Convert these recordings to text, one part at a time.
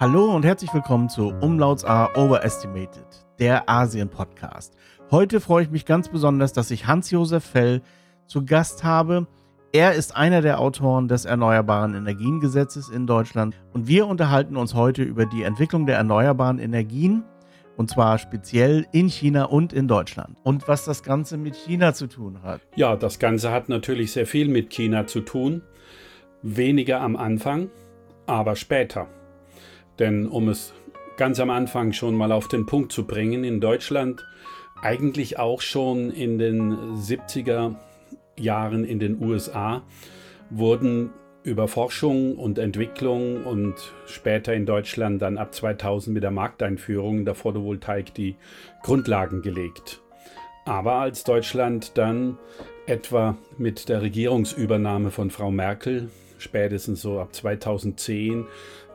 Hallo und herzlich willkommen zu Umlauts A Overestimated, der Asien-Podcast. Heute freue ich mich ganz besonders, dass ich Hans-Josef Fell zu Gast habe. Er ist einer der Autoren des Erneuerbaren Energiengesetzes in Deutschland und wir unterhalten uns heute über die Entwicklung der erneuerbaren Energien und zwar speziell in China und in Deutschland. Und was das Ganze mit China zu tun hat. Ja, das Ganze hat natürlich sehr viel mit China zu tun. Weniger am Anfang, aber später. Denn um es ganz am Anfang schon mal auf den Punkt zu bringen, in Deutschland eigentlich auch schon in den 70er Jahren in den USA wurden über Forschung und Entwicklung und später in Deutschland dann ab 2000 mit der Markteinführung der Photovoltaik die Grundlagen gelegt. Aber als Deutschland dann etwa mit der Regierungsübernahme von Frau Merkel, spätestens so ab 2010,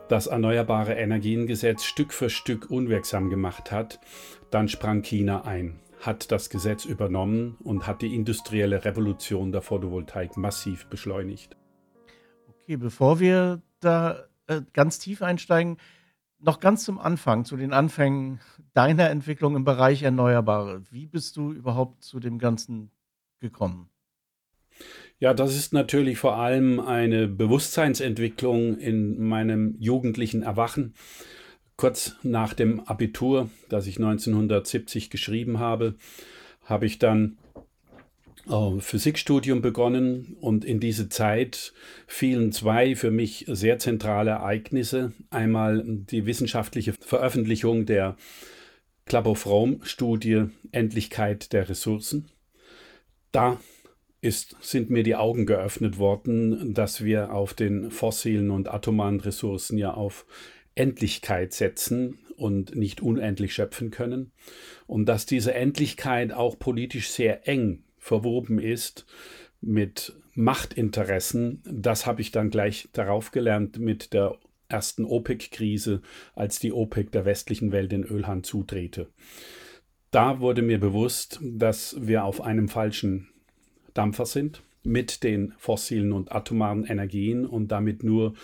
das Erneuerbare Energiengesetz Stück für Stück unwirksam gemacht hat, dann sprang China ein, hat das Gesetz übernommen und hat die industrielle Revolution der Photovoltaik massiv beschleunigt. Okay, bevor wir da äh, ganz tief einsteigen, noch ganz zum Anfang, zu den Anfängen deiner Entwicklung im Bereich Erneuerbare. Wie bist du überhaupt zu dem Ganzen gekommen? Ja, das ist natürlich vor allem eine Bewusstseinsentwicklung in meinem jugendlichen Erwachen. Kurz nach dem Abitur, das ich 1970 geschrieben habe, habe ich dann äh, Physikstudium begonnen und in diese Zeit fielen zwei für mich sehr zentrale Ereignisse. Einmal die wissenschaftliche Veröffentlichung der Club of Rome Studie Endlichkeit der Ressourcen. Da ist, sind mir die Augen geöffnet worden, dass wir auf den fossilen und atomaren Ressourcen ja auf Endlichkeit setzen und nicht unendlich schöpfen können und dass diese Endlichkeit auch politisch sehr eng verwoben ist mit Machtinteressen. Das habe ich dann gleich darauf gelernt mit der ersten OPEC-Krise, als die OPEC der westlichen Welt den Ölhahn zudrehte. Da wurde mir bewusst, dass wir auf einem falschen Dampfer sind mit den fossilen und atomaren Energien und damit nur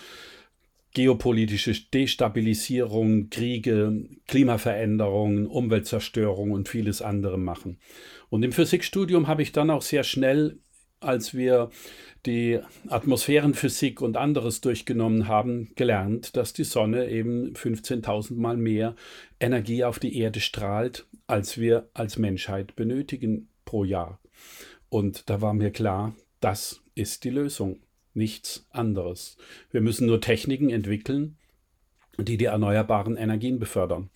geopolitische Destabilisierung, Kriege, Klimaveränderungen, Umweltzerstörung und vieles andere machen. Und im Physikstudium habe ich dann auch sehr schnell, als wir die Atmosphärenphysik und anderes durchgenommen haben, gelernt, dass die Sonne eben 15.000 Mal mehr Energie auf die Erde strahlt, als wir als Menschheit benötigen pro Jahr. Und da war mir klar, das ist die Lösung nichts anderes. Wir müssen nur Techniken entwickeln, die die erneuerbaren Energien befördern.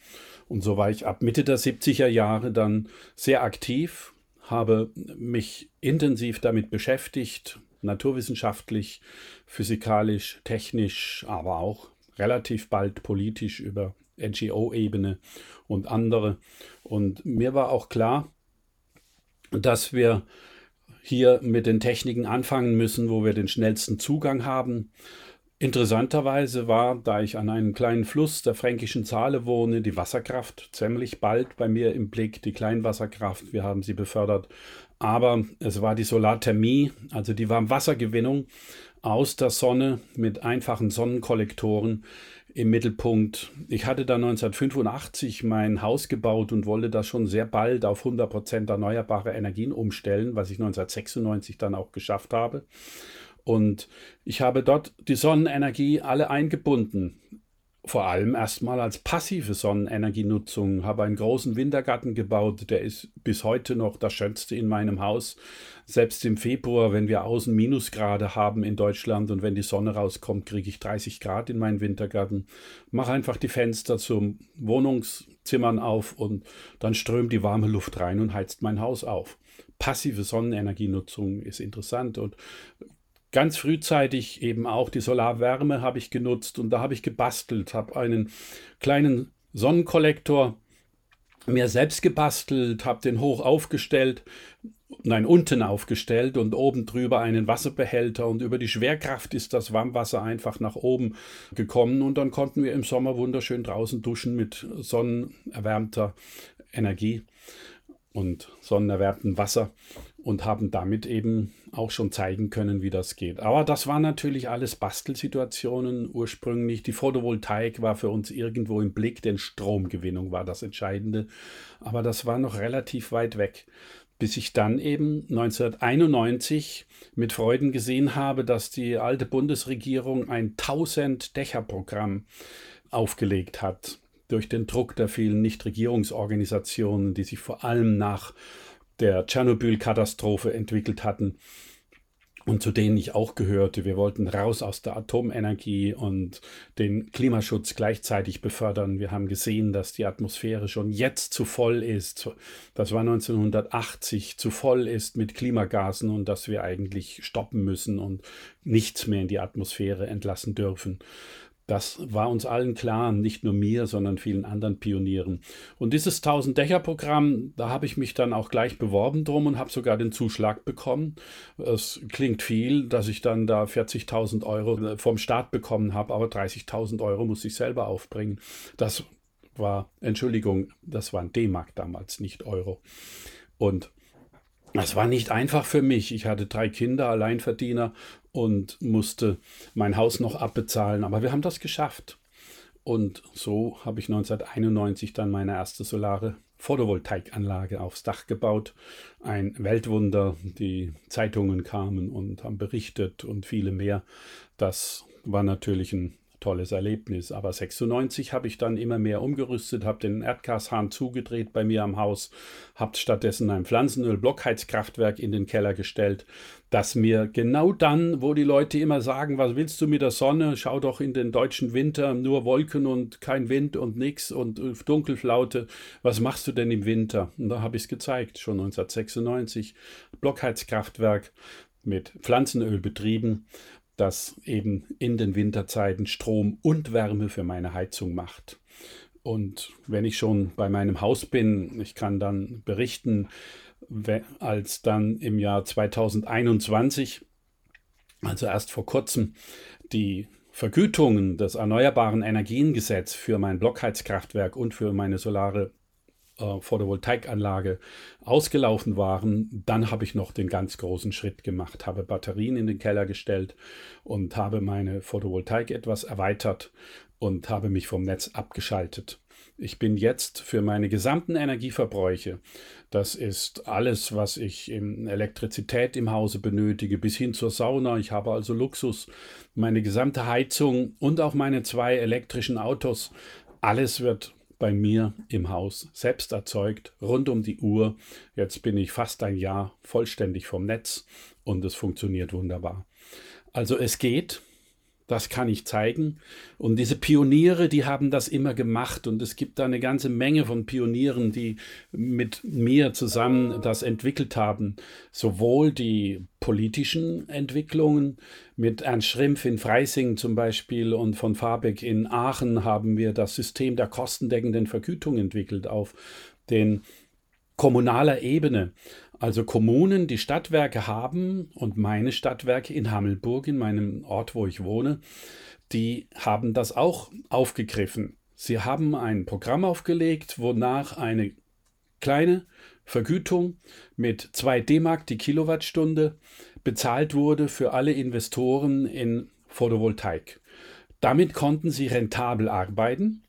Und so war ich ab Mitte der 70er Jahre dann sehr aktiv, habe mich intensiv damit beschäftigt, naturwissenschaftlich, physikalisch, technisch, aber auch relativ bald politisch über NGO-Ebene und andere. Und mir war auch klar, dass wir hier mit den Techniken anfangen müssen, wo wir den schnellsten Zugang haben. Interessanterweise war, da ich an einem kleinen Fluss der fränkischen Zahle wohne, die Wasserkraft ziemlich bald bei mir im Blick, die Kleinwasserkraft, wir haben sie befördert, aber es war die Solarthermie, also die Warmwassergewinnung aus der Sonne mit einfachen Sonnenkollektoren, im Mittelpunkt. Ich hatte da 1985 mein Haus gebaut und wollte das schon sehr bald auf 100% erneuerbare Energien umstellen, was ich 1996 dann auch geschafft habe. Und ich habe dort die Sonnenenergie alle eingebunden vor allem erstmal als passive Sonnenenergienutzung, habe einen großen Wintergarten gebaut, der ist bis heute noch das schönste in meinem Haus. Selbst im Februar, wenn wir außen Minusgrade haben in Deutschland und wenn die Sonne rauskommt, kriege ich 30 Grad in meinen Wintergarten. Mache einfach die Fenster zum Wohnungszimmern auf und dann strömt die warme Luft rein und heizt mein Haus auf. Passive Sonnenenergienutzung ist interessant und ganz frühzeitig eben auch die Solarwärme habe ich genutzt und da habe ich gebastelt, habe einen kleinen Sonnenkollektor mir selbst gebastelt, habe den hoch aufgestellt, nein, unten aufgestellt und oben drüber einen Wasserbehälter und über die Schwerkraft ist das Warmwasser einfach nach oben gekommen und dann konnten wir im Sommer wunderschön draußen duschen mit sonnenerwärmter Energie und sonnenerwärmtem Wasser. Und haben damit eben auch schon zeigen können, wie das geht. Aber das waren natürlich alles Bastelsituationen ursprünglich. Die Photovoltaik war für uns irgendwo im Blick, denn Stromgewinnung war das Entscheidende. Aber das war noch relativ weit weg bis ich dann eben 1991 mit Freuden gesehen habe, dass die alte Bundesregierung ein 1000 Dächer-Programm aufgelegt hat durch den Druck der vielen Nichtregierungsorganisationen, die sich vor allem nach der Tschernobyl-Katastrophe entwickelt hatten und zu denen ich auch gehörte. Wir wollten raus aus der Atomenergie und den Klimaschutz gleichzeitig befördern. Wir haben gesehen, dass die Atmosphäre schon jetzt zu voll ist. Das war 1980 zu voll ist mit Klimagasen und dass wir eigentlich stoppen müssen und nichts mehr in die Atmosphäre entlassen dürfen. Das war uns allen klar, nicht nur mir, sondern vielen anderen Pionieren. Und dieses 1000-Dächer-Programm, da habe ich mich dann auch gleich beworben drum und habe sogar den Zuschlag bekommen. Es klingt viel, dass ich dann da 40.000 Euro vom Staat bekommen habe, aber 30.000 Euro muss ich selber aufbringen. Das war, Entschuldigung, das waren D-Mark damals, nicht Euro. Und das war nicht einfach für mich. Ich hatte drei Kinder, Alleinverdiener und musste mein Haus noch abbezahlen. Aber wir haben das geschafft. Und so habe ich 1991 dann meine erste solare Photovoltaikanlage aufs Dach gebaut. Ein Weltwunder. Die Zeitungen kamen und haben berichtet und viele mehr. Das war natürlich ein tolles Erlebnis. Aber 96 habe ich dann immer mehr umgerüstet, habe den Erdgashahn zugedreht bei mir am Haus, habe stattdessen ein Pflanzenöl-Blockheizkraftwerk in den Keller gestellt, das mir genau dann, wo die Leute immer sagen, was willst du mit der Sonne, schau doch in den deutschen Winter, nur Wolken und kein Wind und nix und Dunkelflaute, was machst du denn im Winter? Und da habe ich es gezeigt, schon 1996, Blockheizkraftwerk mit Pflanzenöl betrieben das eben in den Winterzeiten Strom und Wärme für meine Heizung macht. Und wenn ich schon bei meinem Haus bin, ich kann dann berichten, als dann im Jahr 2021, also erst vor kurzem, die Vergütungen des Erneuerbaren Energiengesetz für mein Blockheizkraftwerk und für meine solare äh, Photovoltaikanlage ausgelaufen waren, dann habe ich noch den ganz großen Schritt gemacht, habe Batterien in den Keller gestellt und habe meine Photovoltaik etwas erweitert und habe mich vom Netz abgeschaltet. Ich bin jetzt für meine gesamten Energieverbräuche, das ist alles, was ich in Elektrizität im Hause benötige, bis hin zur Sauna, ich habe also Luxus, meine gesamte Heizung und auch meine zwei elektrischen Autos, alles wird bei mir im Haus selbst erzeugt, rund um die Uhr. Jetzt bin ich fast ein Jahr vollständig vom Netz und es funktioniert wunderbar. Also es geht, das kann ich zeigen. Und diese Pioniere, die haben das immer gemacht. Und es gibt da eine ganze Menge von Pionieren, die mit mir zusammen das entwickelt haben. Sowohl die politischen Entwicklungen. Mit Ernst Schrimpf in Freising zum Beispiel und von Fabeck in Aachen haben wir das System der kostendeckenden Vergütung entwickelt auf den kommunaler Ebene. Also Kommunen, die Stadtwerke haben und meine Stadtwerke in Hammelburg, in meinem Ort, wo ich wohne, die haben das auch aufgegriffen. Sie haben ein Programm aufgelegt, wonach eine kleine Vergütung mit 2 D-Mark die Kilowattstunde bezahlt wurde für alle Investoren in Photovoltaik. Damit konnten sie rentabel arbeiten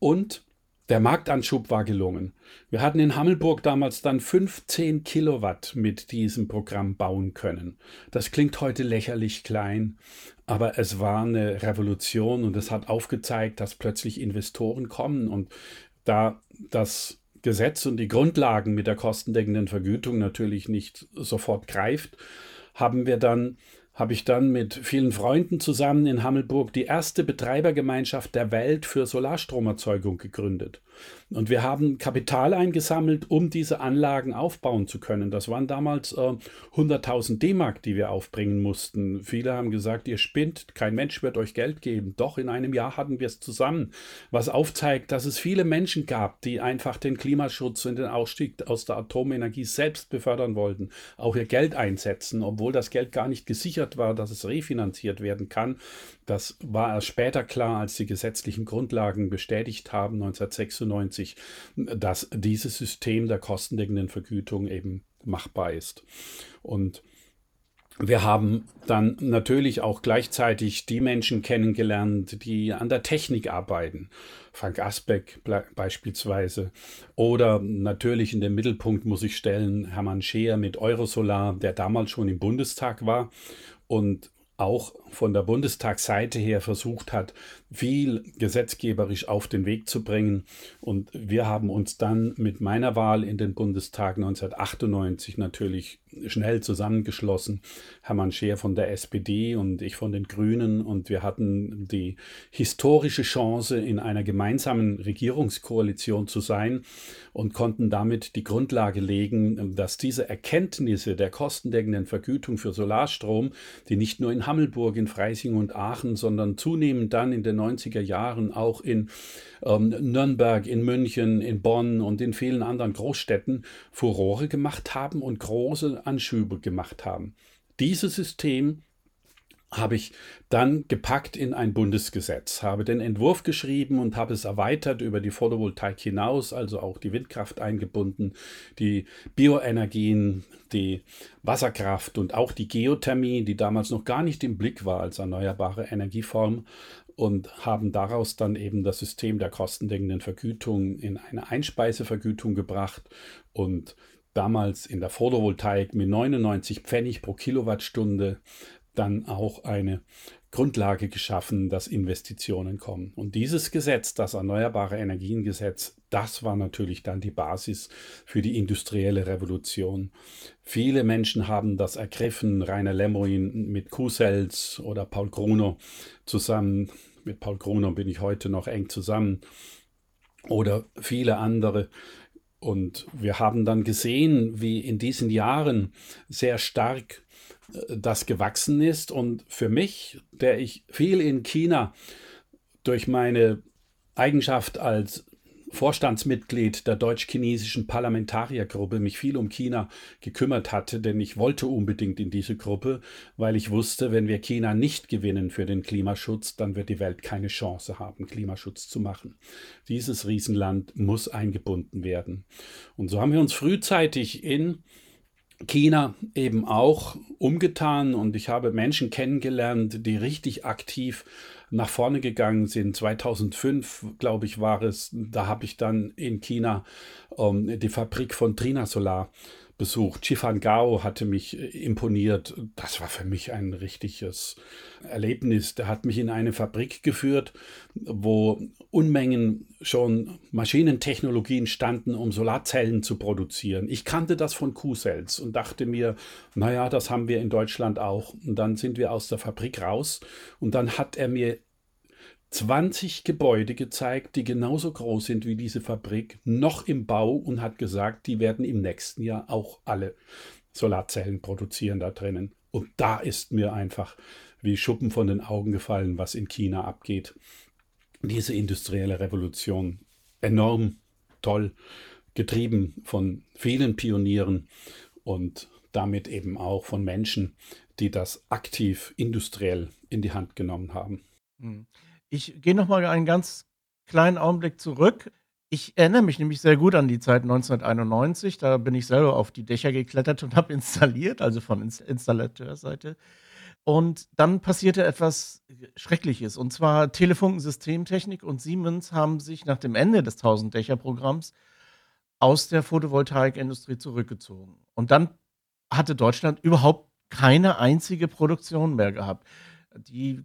und der Marktanschub war gelungen. Wir hatten in Hammelburg damals dann 15 Kilowatt mit diesem Programm bauen können. Das klingt heute lächerlich klein, aber es war eine Revolution und es hat aufgezeigt, dass plötzlich Investoren kommen und da das Gesetz und die Grundlagen mit der kostendeckenden Vergütung natürlich nicht sofort greift, haben wir dann habe ich dann mit vielen Freunden zusammen in Hammelburg die erste Betreibergemeinschaft der Welt für Solarstromerzeugung gegründet. Und wir haben Kapital eingesammelt, um diese Anlagen aufbauen zu können. Das waren damals äh, 100.000 D-Mark, die wir aufbringen mussten. Viele haben gesagt, ihr spinnt, kein Mensch wird euch Geld geben. Doch in einem Jahr hatten wir es zusammen, was aufzeigt, dass es viele Menschen gab, die einfach den Klimaschutz und den Ausstieg aus der Atomenergie selbst befördern wollten, auch ihr Geld einsetzen, obwohl das Geld gar nicht gesichert war, dass es refinanziert werden kann. Das war erst später klar, als die gesetzlichen Grundlagen bestätigt haben, 1996, dass dieses System der kostendeckenden Vergütung eben machbar ist. Und wir haben dann natürlich auch gleichzeitig die Menschen kennengelernt, die an der Technik arbeiten. Frank Asbeck beispielsweise. Oder natürlich in den Mittelpunkt muss ich stellen Hermann Scheer mit Eurosolar, der damals schon im Bundestag war und auch von der Bundestagsseite her versucht hat, viel gesetzgeberisch auf den Weg zu bringen. Und wir haben uns dann mit meiner Wahl in den Bundestag 1998 natürlich schnell zusammengeschlossen. Hermann Scheer von der SPD und ich von den Grünen. Und wir hatten die historische Chance, in einer gemeinsamen Regierungskoalition zu sein und konnten damit die Grundlage legen, dass diese Erkenntnisse der kostendeckenden Vergütung für Solarstrom, die nicht nur in Hammelburg, in Freising und Aachen, sondern zunehmend dann in den 90er Jahren auch in ähm, Nürnberg, in München, in Bonn und in vielen anderen Großstädten Furore gemacht haben und große Anschübe gemacht haben. Dieses System habe ich dann gepackt in ein Bundesgesetz, habe den Entwurf geschrieben und habe es erweitert über die Photovoltaik hinaus, also auch die Windkraft eingebunden, die Bioenergien, die Wasserkraft und auch die Geothermie, die damals noch gar nicht im Blick war als erneuerbare Energieform und haben daraus dann eben das System der kostendeckenden Vergütung in eine Einspeisevergütung gebracht und damals in der Photovoltaik mit 99 Pfennig pro Kilowattstunde dann auch eine Grundlage geschaffen, dass Investitionen kommen. Und dieses Gesetz, das Erneuerbare Energiengesetz, das war natürlich dann die Basis für die industrielle Revolution. Viele Menschen haben das ergriffen, Rainer Lemoin mit Kusels oder Paul Gruner zusammen. Mit Paul Gruner bin ich heute noch eng zusammen. Oder viele andere. Und wir haben dann gesehen, wie in diesen Jahren sehr stark das gewachsen ist. Und für mich, der ich viel in China durch meine Eigenschaft als Vorstandsmitglied der deutsch-chinesischen Parlamentariergruppe mich viel um China gekümmert hatte, denn ich wollte unbedingt in diese Gruppe, weil ich wusste, wenn wir China nicht gewinnen für den Klimaschutz, dann wird die Welt keine Chance haben, Klimaschutz zu machen. Dieses Riesenland muss eingebunden werden. Und so haben wir uns frühzeitig in China eben auch umgetan und ich habe Menschen kennengelernt, die richtig aktiv nach vorne gegangen sind. 2005, glaube ich, war es, da habe ich dann in China ähm, die Fabrik von Trina Solar besucht. Chifan Gao hatte mich äh, imponiert. Das war für mich ein richtiges Erlebnis. Der hat mich in eine Fabrik geführt, wo Unmengen schon Maschinentechnologien standen, um Solarzellen zu produzieren. Ich kannte das von Q-Cells und dachte mir, naja, das haben wir in Deutschland auch. Und dann sind wir aus der Fabrik raus und dann hat er mir 20 Gebäude gezeigt, die genauso groß sind wie diese Fabrik, noch im Bau und hat gesagt, die werden im nächsten Jahr auch alle Solarzellen produzieren da drinnen. Und da ist mir einfach wie Schuppen von den Augen gefallen, was in China abgeht. Diese industrielle Revolution, enorm toll, getrieben von vielen Pionieren und damit eben auch von Menschen, die das aktiv industriell in die Hand genommen haben. Mhm. Ich gehe noch mal einen ganz kleinen Augenblick zurück. Ich erinnere mich nämlich sehr gut an die Zeit 1991. Da bin ich selber auf die Dächer geklettert und habe installiert, also von Installateurseite. Und dann passierte etwas Schreckliches. Und zwar Telefunkensystemtechnik und Siemens haben sich nach dem Ende des 1000-Dächer-Programms aus der Photovoltaikindustrie zurückgezogen. Und dann hatte Deutschland überhaupt keine einzige Produktion mehr gehabt. Die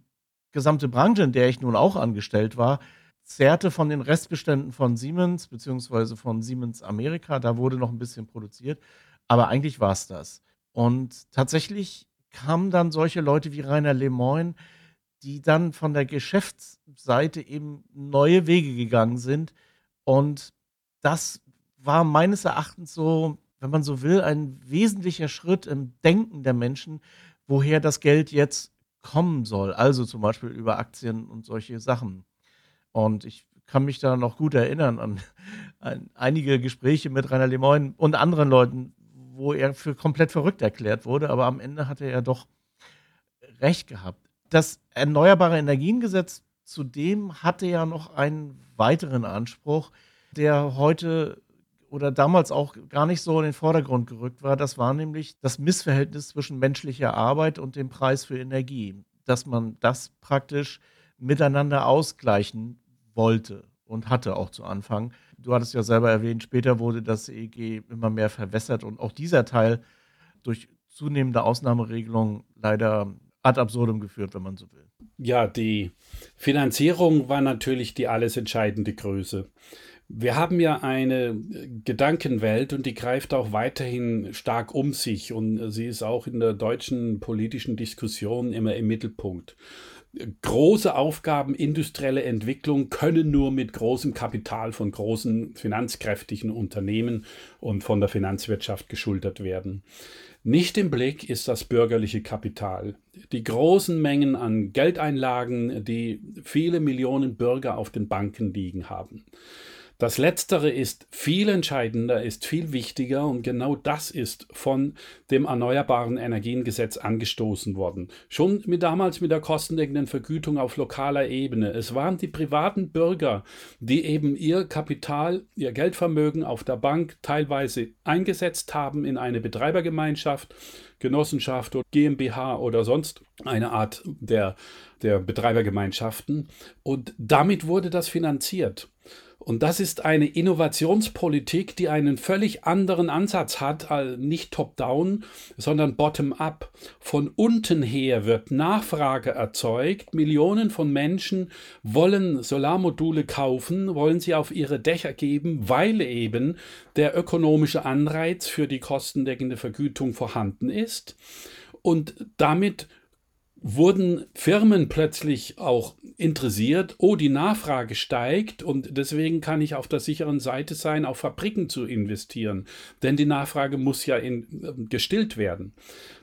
gesamte Branche, in der ich nun auch angestellt war, zehrte von den Restbeständen von Siemens beziehungsweise von Siemens Amerika. Da wurde noch ein bisschen produziert, aber eigentlich war es das. Und tatsächlich kamen dann solche Leute wie Rainer Lemoyne, die dann von der Geschäftsseite eben neue Wege gegangen sind. Und das war meines Erachtens so, wenn man so will, ein wesentlicher Schritt im Denken der Menschen, woher das Geld jetzt kommen soll. Also zum Beispiel über Aktien und solche Sachen. Und ich kann mich da noch gut erinnern an, an einige Gespräche mit Rainer Lemoyne und anderen Leuten, wo er für komplett verrückt erklärt wurde, aber am Ende hatte er doch recht gehabt. Das Erneuerbare Energiengesetz zudem hatte ja noch einen weiteren Anspruch, der heute oder damals auch gar nicht so in den Vordergrund gerückt war, das war nämlich das Missverhältnis zwischen menschlicher Arbeit und dem Preis für Energie. Dass man das praktisch miteinander ausgleichen wollte und hatte auch zu Anfang. Du hattest ja selber erwähnt, später wurde das EEG immer mehr verwässert und auch dieser Teil durch zunehmende Ausnahmeregelungen leider ad absurdum geführt, wenn man so will. Ja, die Finanzierung war natürlich die alles entscheidende Größe. Wir haben ja eine Gedankenwelt und die greift auch weiterhin stark um sich und sie ist auch in der deutschen politischen Diskussion immer im Mittelpunkt große Aufgaben, industrielle Entwicklung können nur mit großem Kapital von großen finanzkräftigen Unternehmen und von der Finanzwirtschaft geschultert werden. Nicht im Blick ist das bürgerliche Kapital. Die großen Mengen an Geldeinlagen, die viele Millionen Bürger auf den Banken liegen haben. Das Letztere ist viel entscheidender, ist viel wichtiger und genau das ist von dem Erneuerbaren Energiengesetz angestoßen worden. Schon mit damals mit der kostendeckenden Vergütung auf lokaler Ebene. Es waren die privaten Bürger, die eben ihr Kapital, ihr Geldvermögen auf der Bank teilweise eingesetzt haben in eine Betreibergemeinschaft, Genossenschaft oder GmbH oder sonst eine Art der, der Betreibergemeinschaften. Und damit wurde das finanziert. Und das ist eine Innovationspolitik, die einen völlig anderen Ansatz hat, nicht top-down, sondern bottom-up. Von unten her wird Nachfrage erzeugt. Millionen von Menschen wollen Solarmodule kaufen, wollen sie auf ihre Dächer geben, weil eben der ökonomische Anreiz für die kostendeckende Vergütung vorhanden ist. Und damit wurden Firmen plötzlich auch interessiert, oh, die Nachfrage steigt und deswegen kann ich auf der sicheren Seite sein, auf Fabriken zu investieren, denn die Nachfrage muss ja in, äh, gestillt werden.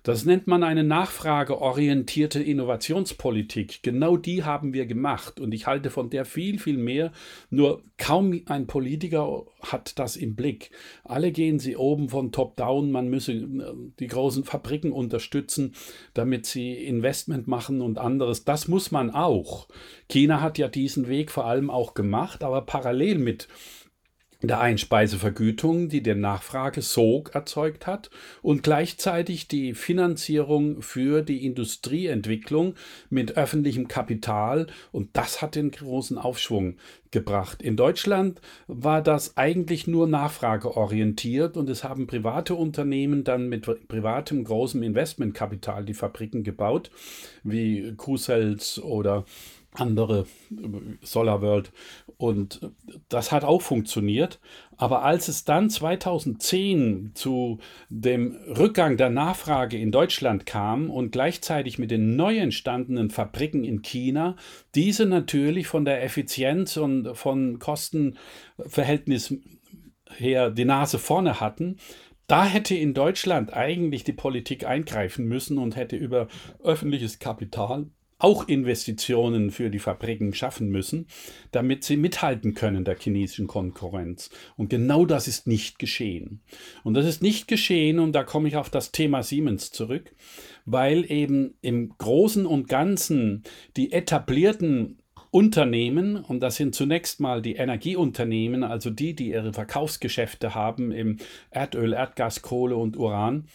Das nennt man eine nachfrageorientierte Innovationspolitik. Genau die haben wir gemacht und ich halte von der viel, viel mehr. Nur kaum ein Politiker hat das im Blick. Alle gehen sie oben von Top-Down, man müsse äh, die großen Fabriken unterstützen, damit sie Investment machen und anderes. Das muss man auch. China hat ja diesen Weg vor allem auch gemacht, aber parallel mit der Einspeisevergütung, die den Nachfragesog erzeugt hat und gleichzeitig die Finanzierung für die Industrieentwicklung mit öffentlichem Kapital und das hat den großen Aufschwung gebracht. In Deutschland war das eigentlich nur nachfrageorientiert und es haben private Unternehmen dann mit privatem großem Investmentkapital die Fabriken gebaut, wie Q-Cells oder andere SolarWorld und das hat auch funktioniert. Aber als es dann 2010 zu dem Rückgang der Nachfrage in Deutschland kam und gleichzeitig mit den neu entstandenen Fabriken in China, diese natürlich von der Effizienz und von Kostenverhältnis her die Nase vorne hatten, da hätte in Deutschland eigentlich die Politik eingreifen müssen und hätte über öffentliches Kapital auch Investitionen für die Fabriken schaffen müssen, damit sie mithalten können der chinesischen Konkurrenz. Und genau das ist nicht geschehen. Und das ist nicht geschehen, und da komme ich auf das Thema Siemens zurück, weil eben im Großen und Ganzen die etablierten Unternehmen, und das sind zunächst mal die Energieunternehmen, also die, die ihre Verkaufsgeschäfte haben im Erdöl, Erdgas, Kohle und Uran,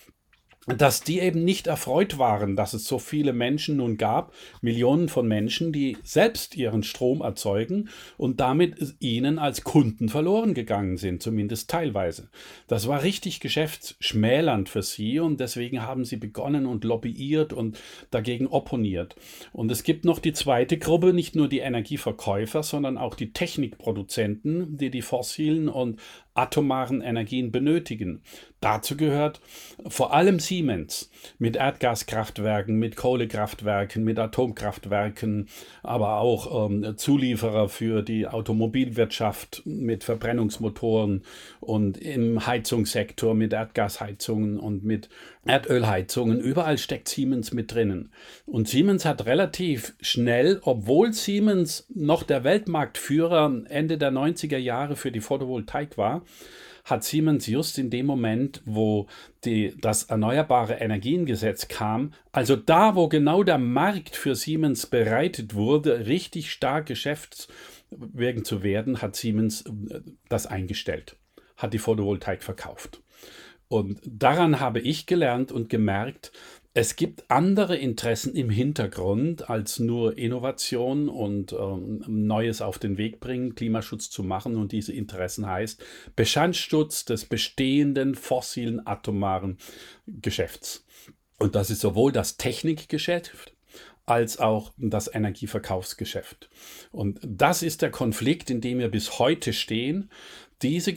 dass die eben nicht erfreut waren, dass es so viele Menschen nun gab, Millionen von Menschen, die selbst ihren Strom erzeugen und damit ihnen als Kunden verloren gegangen sind, zumindest teilweise. Das war richtig geschäftsschmälernd für sie und deswegen haben sie begonnen und lobbyiert und dagegen opponiert. Und es gibt noch die zweite Gruppe, nicht nur die Energieverkäufer, sondern auch die Technikproduzenten, die die fossilen und atomaren Energien benötigen. Dazu gehört vor allem Siemens mit Erdgaskraftwerken, mit Kohlekraftwerken, mit Atomkraftwerken, aber auch ähm, Zulieferer für die Automobilwirtschaft mit Verbrennungsmotoren und im Heizungssektor mit Erdgasheizungen und mit Erdölheizungen. Überall steckt Siemens mit drinnen. Und Siemens hat relativ schnell, obwohl Siemens noch der Weltmarktführer Ende der 90er Jahre für die Photovoltaik war, hat Siemens just in dem Moment, wo die, das Erneuerbare Energiengesetz kam, also da, wo genau der Markt für Siemens bereitet wurde, richtig stark geschäftswirken zu werden, hat Siemens äh, das eingestellt hat die Photovoltaik verkauft. Und daran habe ich gelernt und gemerkt, es gibt andere Interessen im Hintergrund als nur Innovation und ähm, Neues auf den Weg bringen, Klimaschutz zu machen. Und diese Interessen heißt Bestandsschutz des bestehenden fossilen atomaren Geschäfts. Und das ist sowohl das Technikgeschäft als auch das Energieverkaufsgeschäft. Und das ist der Konflikt, in dem wir bis heute stehen. Diese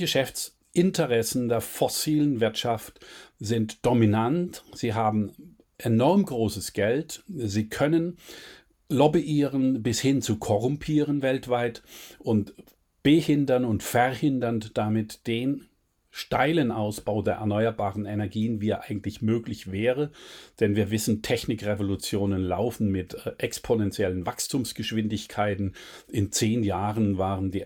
Geschäftsinteressen der fossilen Wirtschaft sind dominant. Sie haben enorm großes Geld. Sie können lobbyieren bis hin zu korrumpieren weltweit und behindern und verhindern damit den steilen Ausbau der erneuerbaren Energien, wie er eigentlich möglich wäre. Denn wir wissen, Technikrevolutionen laufen mit äh, exponentiellen Wachstumsgeschwindigkeiten. In zehn Jahren waren die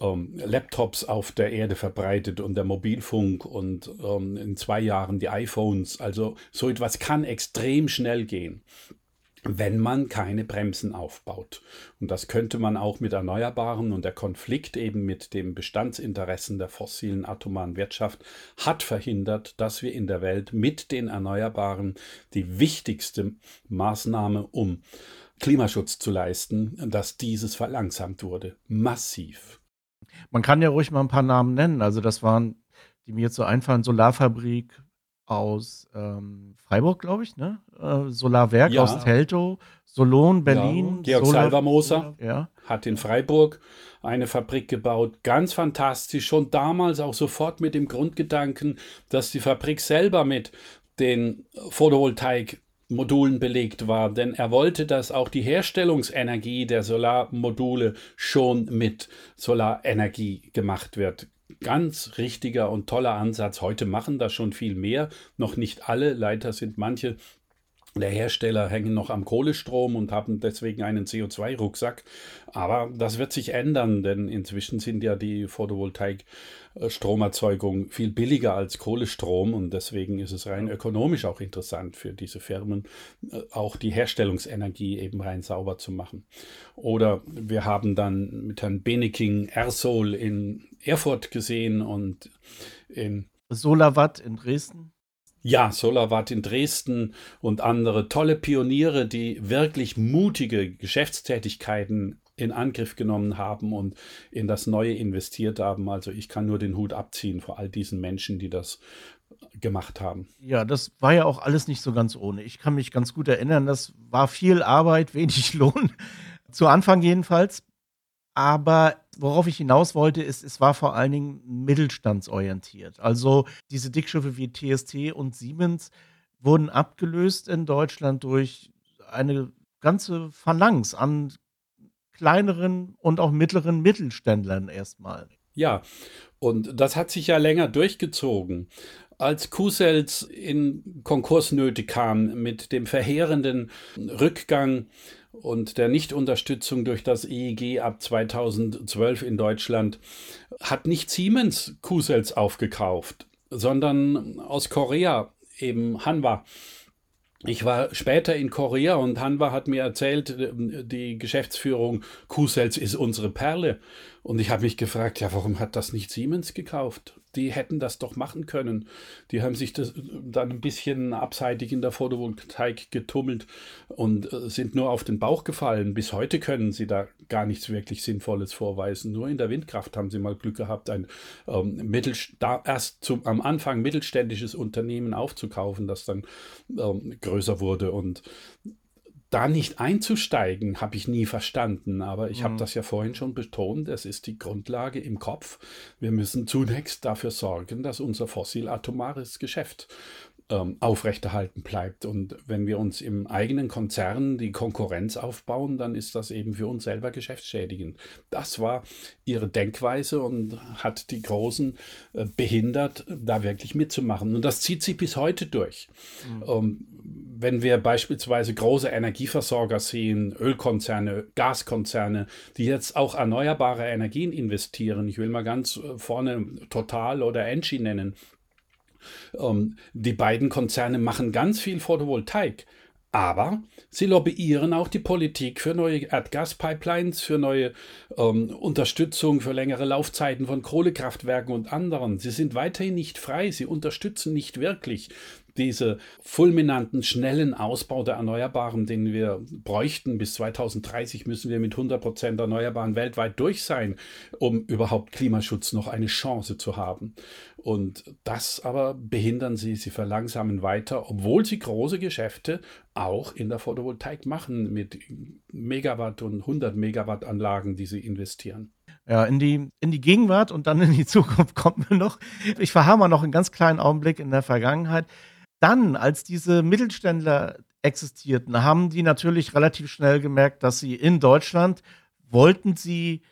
ähm, Laptops auf der Erde verbreitet und der Mobilfunk und ähm, in zwei Jahren die iPhones. Also so etwas kann extrem schnell gehen wenn man keine Bremsen aufbaut. Und das könnte man auch mit Erneuerbaren und der Konflikt eben mit den Bestandsinteressen der fossilen atomaren Wirtschaft hat verhindert, dass wir in der Welt mit den Erneuerbaren die wichtigste Maßnahme, um Klimaschutz zu leisten, dass dieses verlangsamt wurde. Massiv. Man kann ja ruhig mal ein paar Namen nennen. Also das waren, die mir jetzt so einfallen, Solarfabrik aus ähm, Freiburg, glaube ich, ne? Äh, Solarwerk ja. aus Teltow, Solon, Berlin. Ja. Georg Solar Salvermoser ja. hat in Freiburg eine Fabrik gebaut. Ganz fantastisch. Schon damals auch sofort mit dem Grundgedanken, dass die Fabrik selber mit den Photovoltaik Modulen belegt war, denn er wollte, dass auch die Herstellungsenergie der Solarmodule schon mit Solarenergie gemacht wird. Ganz richtiger und toller Ansatz. Heute machen das schon viel mehr, noch nicht alle. Leider sind manche der Hersteller hängen noch am Kohlestrom und haben deswegen einen CO2-Rucksack. Aber das wird sich ändern, denn inzwischen sind ja die Photovoltaik-Stromerzeugung viel billiger als Kohlestrom und deswegen ist es rein ökonomisch auch interessant für diese Firmen, äh, auch die Herstellungsenergie eben rein sauber zu machen. Oder wir haben dann mit Herrn Beneking Ersol in Erfurt gesehen und in Solawatt in Dresden. Ja, Solarwatt in Dresden und andere tolle Pioniere, die wirklich mutige Geschäftstätigkeiten in Angriff genommen haben und in das Neue investiert haben. Also ich kann nur den Hut abziehen vor all diesen Menschen, die das gemacht haben. Ja, das war ja auch alles nicht so ganz ohne. Ich kann mich ganz gut erinnern, das war viel Arbeit, wenig Lohn. Zu Anfang jedenfalls. Aber worauf ich hinaus wollte, ist, es war vor allen Dingen mittelstandsorientiert. Also diese Dickschiffe wie TST und Siemens wurden abgelöst in Deutschland durch eine ganze Phalanx an kleineren und auch mittleren Mittelständlern erstmal. Ja, und das hat sich ja länger durchgezogen. Als Kusels in Konkursnöte kam mit dem verheerenden Rückgang und der Nichtunterstützung durch das EEG ab 2012 in Deutschland hat nicht Siemens Q-Cells aufgekauft, sondern aus Korea eben Hanwha. Ich war später in Korea und Hanwha hat mir erzählt, die Geschäftsführung Q-Cells ist unsere Perle. Und ich habe mich gefragt, ja, warum hat das nicht Siemens gekauft? Die hätten das doch machen können. Die haben sich das dann ein bisschen abseitig in der Photovoltaik getummelt und äh, sind nur auf den Bauch gefallen. Bis heute können sie da gar nichts wirklich Sinnvolles vorweisen. Nur in der Windkraft haben sie mal Glück gehabt, ein ähm, erst zum, am Anfang mittelständisches Unternehmen aufzukaufen, das dann ähm, größer wurde. Und da nicht einzusteigen, habe ich nie verstanden. Aber ich mhm. habe das ja vorhin schon betont, es ist die Grundlage im Kopf. Wir müssen zunächst dafür sorgen, dass unser fossil-atomares Geschäft ähm, aufrechterhalten bleibt. Und wenn wir uns im eigenen Konzern die Konkurrenz aufbauen, dann ist das eben für uns selber geschäftsschädigend. Das war ihre Denkweise und hat die Großen äh, behindert, da wirklich mitzumachen. Und das zieht sich bis heute durch. Mhm. Ähm, wenn wir beispielsweise große Energieversorger sehen, Ölkonzerne, Gaskonzerne, die jetzt auch erneuerbare Energien investieren, ich will mal ganz äh, vorne Total oder Engie nennen, ähm, die beiden Konzerne machen ganz viel Photovoltaik, Aber sie lobbyieren auch die Politik für neue Erdgaspipelines, für neue ähm, Unterstützung für längere Laufzeiten von Kohlekraftwerken und anderen. Sie sind weiterhin nicht frei, sie unterstützen nicht wirklich diese fulminanten, schnellen Ausbau der Erneuerbaren, den wir bräuchten. Bis 2030 müssen wir mit 100 Prozent Erneuerbaren weltweit durch sein, um überhaupt Klimaschutz noch eine Chance zu haben. Und das aber behindern sie, sie verlangsamen weiter, obwohl sie große Geschäfte auch in der Photovoltaik machen mit Megawatt und 100 Megawatt Anlagen, die sie investieren. Ja, in die, in die Gegenwart und dann in die Zukunft kommen wir noch. Ich verharre noch einen ganz kleinen Augenblick in der Vergangenheit dann, als diese Mittelständler existierten, haben die natürlich relativ schnell gemerkt, dass sie in Deutschland wollten sie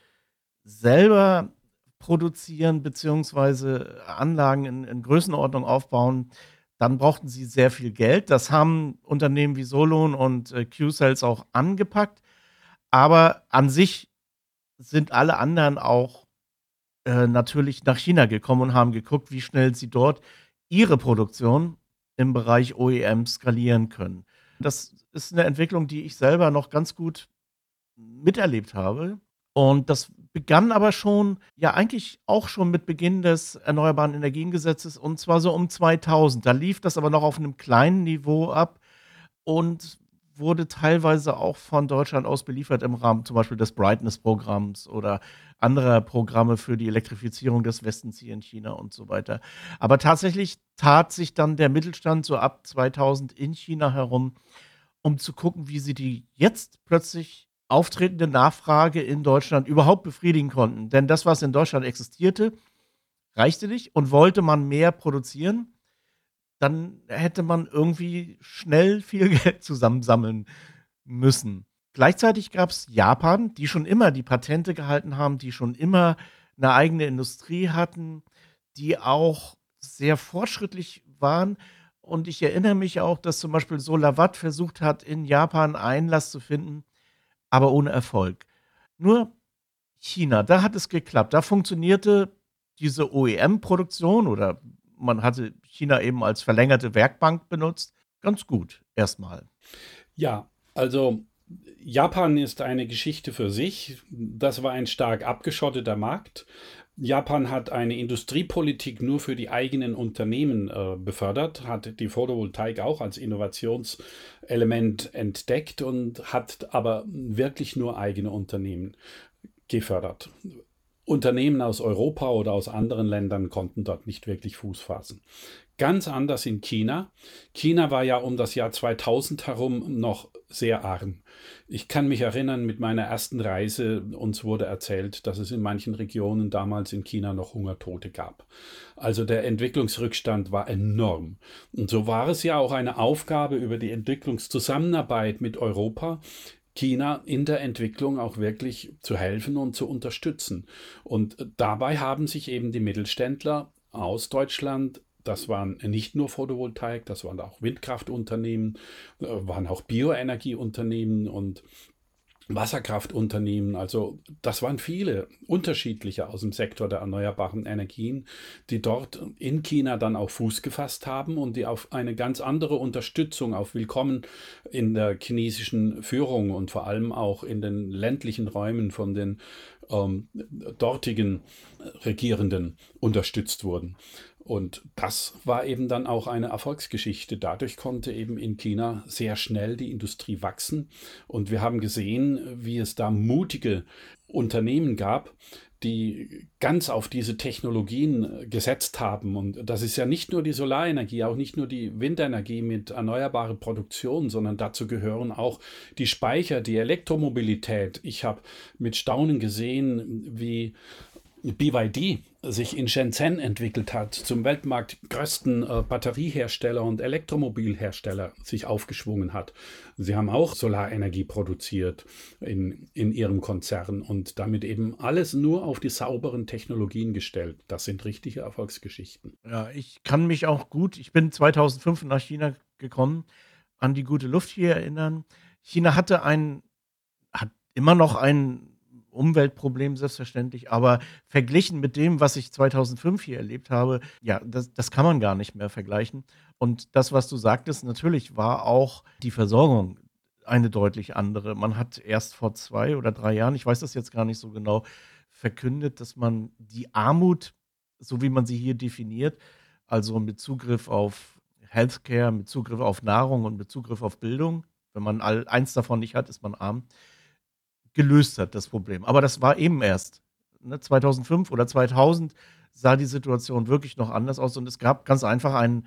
selber produzieren beziehungsweise Anlagen in, in Größenordnung aufbauen, dann brauchten sie sehr viel Geld. Das haben Unternehmen wie Solon und äh, Q-Cells auch angepackt. Aber an sich sind alle anderen auch äh, natürlich nach China gekommen und haben geguckt, wie schnell sie dort ihre Produktion im Bereich OEM skalieren können. Das ist eine Entwicklung, die ich selber noch ganz gut miterlebt habe. Und das begann aber schon, ja eigentlich auch schon mit Beginn des Erneuerbaren Energiengesetzes und zwar so um 2000. Da lief das aber noch auf einem kleinen Niveau ab und wurde teilweise auch von Deutschland aus beliefert im Rahmen zum Beispiel des Brightness-Programms oder anderer Programme für die Elektrifizierung des Westens hier in China und so weiter. Aber tatsächlich tat sich dann der Mittelstand so ab 2000 in China herum, um zu gucken, wie sie die jetzt plötzlich auftretende Nachfrage in Deutschland überhaupt befriedigen konnten. Denn das, was in Deutschland existierte, reichte nicht und wollte man mehr produzieren, dann hätte man irgendwie schnell viel Geld zusammensammeln müssen. Gleichzeitig gab es Japan, die schon immer die Patente gehalten haben, die schon immer eine eigene Industrie hatten, die auch sehr fortschrittlich waren. Und ich erinnere mich auch, dass zum Beispiel Solavat versucht hat, in Japan Einlass zu finden, aber ohne Erfolg. Nur China, da hat es geklappt. Da funktionierte diese OEM-Produktion oder man hatte China eben als verlängerte Werkbank benutzt. Ganz gut, erstmal. Ja, also Japan ist eine Geschichte für sich. Das war ein stark abgeschotteter Markt. Japan hat eine Industriepolitik nur für die eigenen Unternehmen äh, befördert, hat die Photovoltaik auch als Innovationselement entdeckt und hat aber wirklich nur eigene Unternehmen gefördert. Unternehmen aus Europa oder aus anderen Ländern konnten dort nicht wirklich Fuß fassen. Ganz anders in China. China war ja um das Jahr 2000 herum noch sehr arm. Ich kann mich erinnern, mit meiner ersten Reise, uns wurde erzählt, dass es in manchen Regionen damals in China noch Hungertote gab. Also der Entwicklungsrückstand war enorm. Und so war es ja auch eine Aufgabe über die Entwicklungszusammenarbeit mit Europa, China in der Entwicklung auch wirklich zu helfen und zu unterstützen. Und dabei haben sich eben die Mittelständler aus Deutschland das waren nicht nur Photovoltaik, das waren auch Windkraftunternehmen, äh, waren auch Bioenergieunternehmen und Wasserkraftunternehmen, also das waren viele unterschiedliche aus dem Sektor der erneuerbaren Energien, die dort in China dann auch Fuß gefasst haben und die auf eine ganz andere Unterstützung, auf Willkommen in der chinesischen Führung und vor allem auch in den ländlichen Räumen von den ähm, dortigen Regierenden unterstützt wurden. Und das war eben dann auch eine Erfolgsgeschichte. Dadurch konnte eben in China sehr schnell die Industrie wachsen. Und wir haben gesehen, wie es da mutige Unternehmen gab, die ganz auf diese Technologien gesetzt haben. Und das ist ja nicht nur die Solarenergie, auch nicht nur die Windenergie mit erneuerbarer Produktion, sondern dazu gehören auch die Speicher, die Elektromobilität. Ich habe mit Staunen gesehen, wie BYD sich in Shenzhen entwickelt hat, zum weltmarktgrößten äh, Batteriehersteller und Elektromobilhersteller sich aufgeschwungen hat. Sie haben auch Solarenergie produziert in, in ihrem Konzern und damit eben alles nur auf die sauberen Technologien gestellt. Das sind richtige Erfolgsgeschichten. Ja, ich kann mich auch gut, ich bin 2005 nach China gekommen, an die gute Luft hier erinnern. China hatte ein, hat immer noch ein Umweltproblem selbstverständlich, aber verglichen mit dem, was ich 2005 hier erlebt habe, ja, das, das kann man gar nicht mehr vergleichen. Und das, was du sagtest, natürlich war auch die Versorgung eine deutlich andere. Man hat erst vor zwei oder drei Jahren, ich weiß das jetzt gar nicht so genau, verkündet, dass man die Armut, so wie man sie hier definiert, also mit Zugriff auf Healthcare, mit Zugriff auf Nahrung und mit Zugriff auf Bildung, wenn man all, eins davon nicht hat, ist man arm, gelöst hat, das Problem. Aber das war eben erst. Ne, 2005 oder 2000 sah die Situation wirklich noch anders aus und es gab ganz einfach einen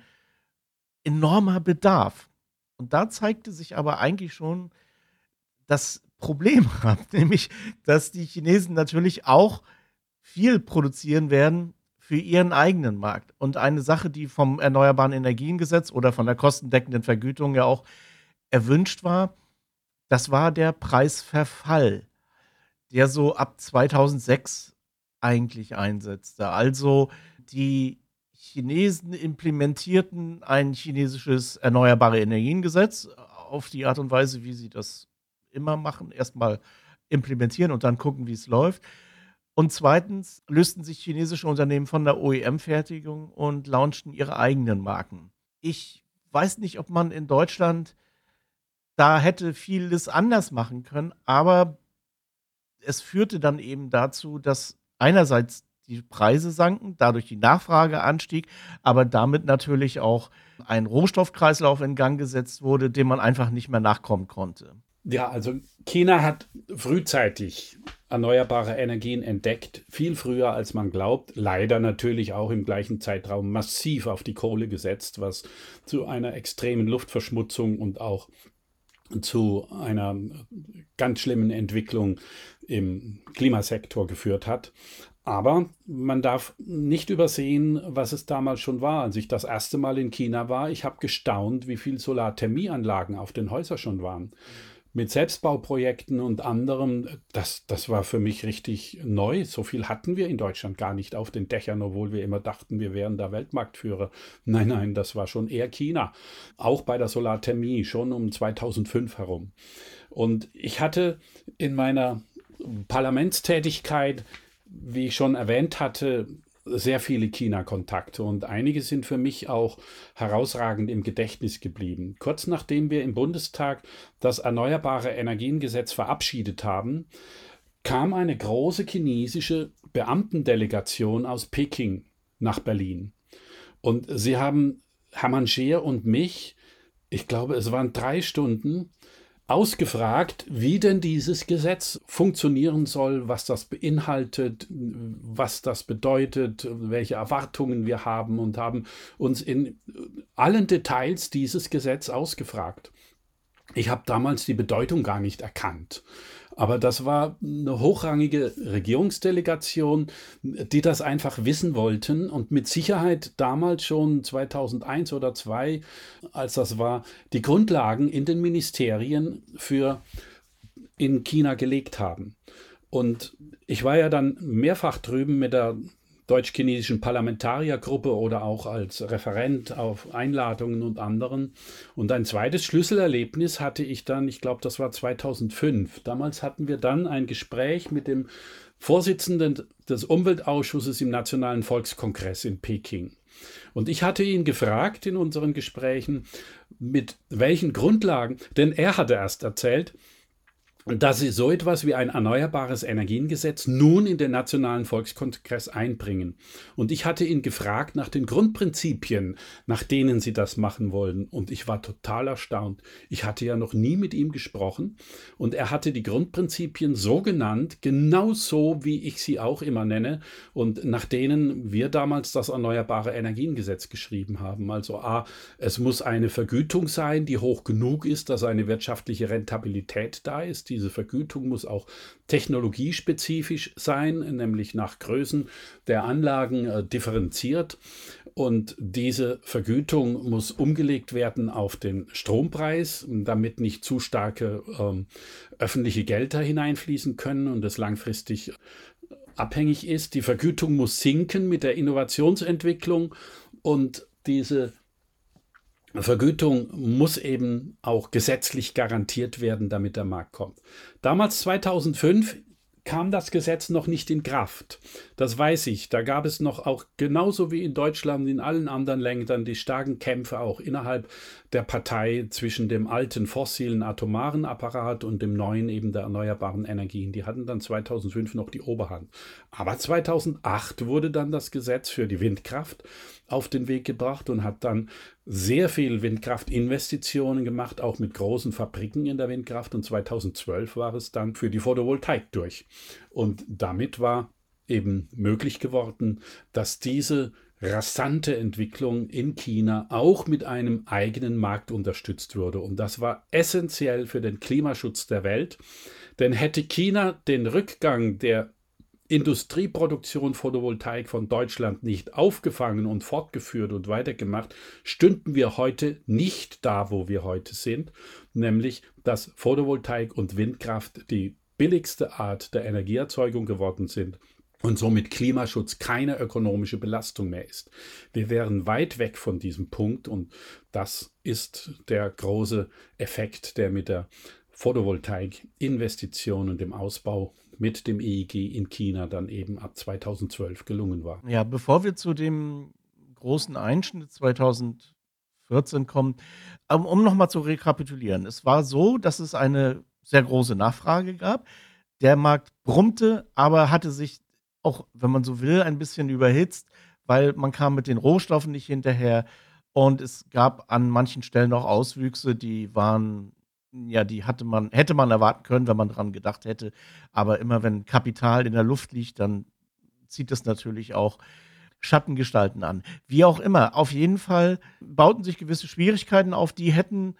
enormer Bedarf. Und da zeigte sich aber eigentlich schon das Problem, nämlich, dass die Chinesen natürlich auch viel produzieren werden für ihren eigenen Markt. Und eine Sache, die vom Erneuerbaren Energiengesetz oder von der kostendeckenden Vergütung ja auch erwünscht war, das war der Preisverfall, der so ab 2006 eigentlich einsetzte. Also die Chinesen implementierten ein chinesisches Erneuerbare Energiengesetz auf die Art und Weise, wie sie das immer machen. Erstmal implementieren und dann gucken, wie es läuft. Und zweitens lösten sich chinesische Unternehmen von der OEM-Fertigung und launchten ihre eigenen Marken. Ich weiß nicht, ob man in Deutschland da hätte vieles anders machen können, aber es führte dann eben dazu, dass einerseits die Preise sanken, dadurch die Nachfrage anstieg, aber damit natürlich auch ein Rohstoffkreislauf in Gang gesetzt wurde, dem man einfach nicht mehr nachkommen konnte. Ja, also China hat frühzeitig erneuerbare Energien entdeckt, viel früher als man glaubt, leider natürlich auch im gleichen Zeitraum massiv auf die Kohle gesetzt, was zu einer extremen Luftverschmutzung und auch zu einer ganz schlimmen Entwicklung im Klimasektor geführt hat. Aber man darf nicht übersehen, was es damals schon war. Als ich das erste Mal in China war, ich habe gestaunt, wie viele Solarthermieanlagen auf den Häusern schon waren. Mit Selbstbauprojekten und anderem, das, das war für mich richtig neu. So viel hatten wir in Deutschland gar nicht auf den Dächern, obwohl wir immer dachten, wir wären da Weltmarktführer. Nein, nein, das war schon eher China. Auch bei der Solarthermie, schon um 2005 herum. Und ich hatte in meiner Parlamentstätigkeit wie ich schon erwähnt hatte, sehr viele China-Kontakte und einige sind für mich auch herausragend im Gedächtnis geblieben. Kurz nachdem wir im Bundestag das Erneuerbare Energiengesetz verabschiedet haben, kam eine große chinesische Beamtendelegation aus Peking nach Berlin. Und sie haben Hermann Scheer und mich, ich glaube, es waren drei Stunden, ausgefragt, wie denn dieses Gesetz funktionieren soll, was das beinhaltet, was das bedeutet, welche Erwartungen wir haben und haben uns in allen Details dieses Gesetz ausgefragt. Ich habe damals die Bedeutung gar nicht erkannt. Aber das war eine hochrangige Regierungsdelegation, die das einfach wissen wollten und mit Sicherheit damals schon 2001 oder 2002, als das war, die Grundlagen in den Ministerien für in China gelegt haben. Und ich war ja dann mehrfach drüben mit der deutsch-chinesischen Parlamentariergruppe oder auch als Referent auf Einladungen und anderen. Und ein zweites Schlüsselerlebnis hatte ich dann, ich glaube, das war 2005. Damals hatten wir dann ein Gespräch mit dem Vorsitzenden des Umweltausschusses im Nationalen Volkskongress in Peking. Und ich hatte ihn gefragt in unseren Gesprächen, mit welchen Grundlagen, denn er hatte erst erzählt, dass sie so etwas wie ein erneuerbares Energiengesetz nun in den Nationalen Volkskongress einbringen. Und ich hatte ihn gefragt nach den Grundprinzipien, nach denen sie das machen wollen. Und ich war total erstaunt. Ich hatte ja noch nie mit ihm gesprochen. Und er hatte die Grundprinzipien so genannt, genau so, wie ich sie auch immer nenne. Und nach denen wir damals das Erneuerbare Energiengesetz geschrieben haben. Also A, es muss eine Vergütung sein, die hoch genug ist, dass eine wirtschaftliche Rentabilität da ist. Diese Vergütung muss auch technologiespezifisch sein, nämlich nach Größen der Anlagen äh, differenziert. Und diese Vergütung muss umgelegt werden auf den Strompreis, damit nicht zu starke ähm, öffentliche Gelder hineinfließen können und es langfristig abhängig ist. Die Vergütung muss sinken mit der Innovationsentwicklung und diese Vergütung muss eben auch gesetzlich garantiert werden, damit der Markt kommt. Damals 2005 kam das Gesetz noch nicht in Kraft. Das weiß ich. Da gab es noch auch genauso wie in Deutschland, in allen anderen Ländern, die starken Kämpfe auch innerhalb der Partei zwischen dem alten fossilen atomaren Apparat und dem neuen eben der erneuerbaren Energien. Die hatten dann 2005 noch die Oberhand. Aber 2008 wurde dann das Gesetz für die Windkraft auf den Weg gebracht und hat dann sehr viel Windkraftinvestitionen gemacht, auch mit großen Fabriken in der Windkraft. Und 2012 war es dann für die Photovoltaik durch. Und damit war eben möglich geworden, dass diese rasante Entwicklung in China auch mit einem eigenen Markt unterstützt wurde. Und das war essentiell für den Klimaschutz der Welt. Denn hätte China den Rückgang der Industrieproduktion Photovoltaik von Deutschland nicht aufgefangen und fortgeführt und weitergemacht, stünden wir heute nicht da, wo wir heute sind, nämlich dass Photovoltaik und Windkraft die billigste Art der Energieerzeugung geworden sind und somit Klimaschutz keine ökonomische Belastung mehr ist. Wir wären weit weg von diesem Punkt und das ist der große Effekt, der mit der Photovoltaik-Investition und dem Ausbau mit dem EEG in China dann eben ab 2012 gelungen war. Ja, bevor wir zu dem großen Einschnitt 2014 kommen, um, um nochmal zu rekapitulieren. Es war so, dass es eine sehr große Nachfrage gab. Der Markt brummte, aber hatte sich auch, wenn man so will, ein bisschen überhitzt, weil man kam mit den Rohstoffen nicht hinterher. Und es gab an manchen Stellen noch Auswüchse, die waren ja, die hatte man, hätte man erwarten können, wenn man daran gedacht hätte. Aber immer wenn Kapital in der Luft liegt, dann zieht das natürlich auch Schattengestalten an. Wie auch immer, auf jeden Fall bauten sich gewisse Schwierigkeiten auf, die hätten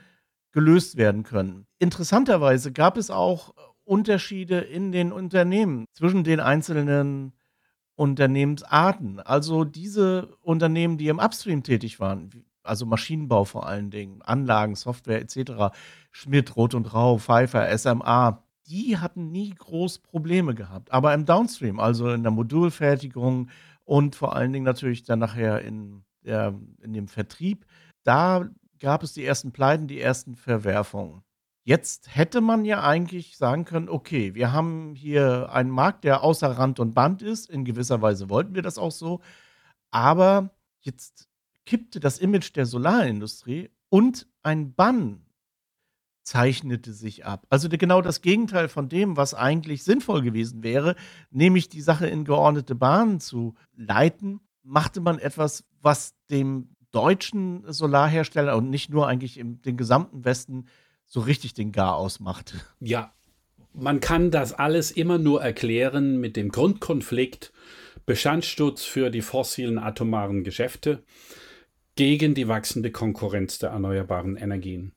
gelöst werden können. Interessanterweise gab es auch Unterschiede in den Unternehmen zwischen den einzelnen Unternehmensarten. Also diese Unternehmen, die im Upstream tätig waren, also Maschinenbau vor allen Dingen, Anlagen, Software etc., Schmidt, Rot und Rau, Pfeiffer, SMA, die hatten nie groß Probleme gehabt. Aber im Downstream, also in der Modulfertigung und vor allen Dingen natürlich dann nachher in, der, in dem Vertrieb, da gab es die ersten Pleiten, die ersten Verwerfungen. Jetzt hätte man ja eigentlich sagen können, okay, wir haben hier einen Markt, der außer Rand und Band ist. In gewisser Weise wollten wir das auch so. Aber jetzt kippte das Image der Solarindustrie und ein Bann zeichnete sich ab. Also genau das Gegenteil von dem, was eigentlich sinnvoll gewesen wäre, nämlich die Sache in geordnete Bahnen zu leiten, machte man etwas, was dem deutschen Solarhersteller und nicht nur eigentlich im den gesamten Westen so richtig den Gar ausmachte. Ja, man kann das alles immer nur erklären mit dem Grundkonflikt Bestandsschutz für die fossilen atomaren Geschäfte gegen die wachsende Konkurrenz der erneuerbaren Energien.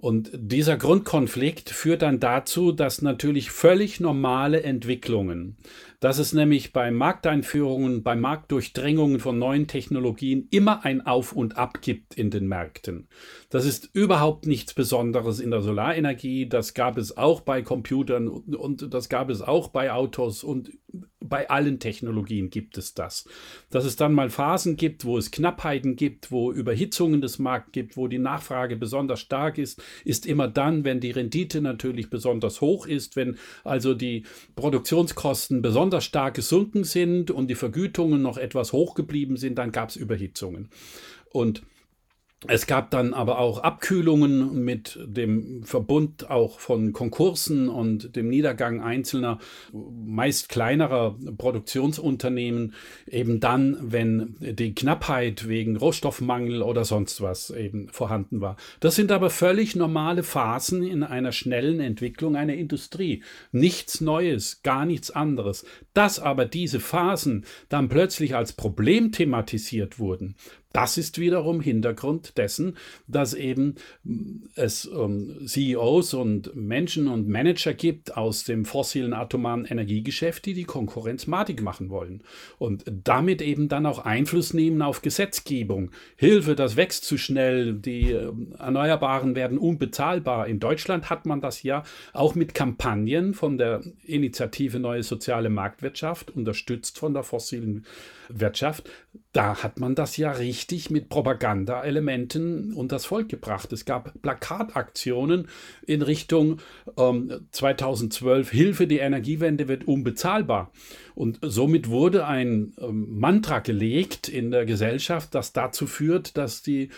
Und dieser Grundkonflikt führt dann dazu, dass natürlich völlig normale Entwicklungen, dass es nämlich bei Markteinführungen, bei Marktdurchdringungen von neuen Technologien immer ein Auf und Ab gibt in den Märkten. Das ist überhaupt nichts Besonderes in der Solarenergie. Das gab es auch bei Computern und das gab es auch bei Autos und bei allen Technologien gibt es das. Dass es dann mal Phasen gibt, wo es Knappheiten gibt, wo Überhitzungen des Marktes gibt, wo die Nachfrage besonders stark ist, ist immer dann, wenn die Rendite natürlich besonders hoch ist, wenn also die Produktionskosten besonders stark gesunken sind und die Vergütungen noch etwas hoch geblieben sind, dann gab es Überhitzungen. Und es gab dann aber auch Abkühlungen mit dem Verbund auch von Konkursen und dem Niedergang einzelner, meist kleinerer Produktionsunternehmen, eben dann, wenn die Knappheit wegen Rohstoffmangel oder sonst was eben vorhanden war. Das sind aber völlig normale Phasen in einer schnellen Entwicklung einer Industrie. Nichts Neues, gar nichts anderes. Dass aber diese Phasen dann plötzlich als Problem thematisiert wurden, das ist wiederum Hintergrund dessen, dass eben hm, es ähm, CEOs und Menschen und Manager gibt aus dem fossilen atomaren Energiegeschäft, die die Konkurrenz madig machen wollen und damit eben dann auch Einfluss nehmen auf Gesetzgebung. Hilfe, das wächst zu schnell, die äh, Erneuerbaren werden unbezahlbar. In Deutschland hat man das ja auch mit Kampagnen von der Initiative Neue Soziale Marktwirtschaft, unterstützt von der fossilen Wirtschaft. Da hat man das ja richtig richtig mit Propaganda-Elementen und das Volk gebracht. Es gab Plakataktionen in Richtung ähm, 2012, Hilfe, die Energiewende wird unbezahlbar. Und somit wurde ein ähm, Mantra gelegt in der Gesellschaft, das dazu führt, dass die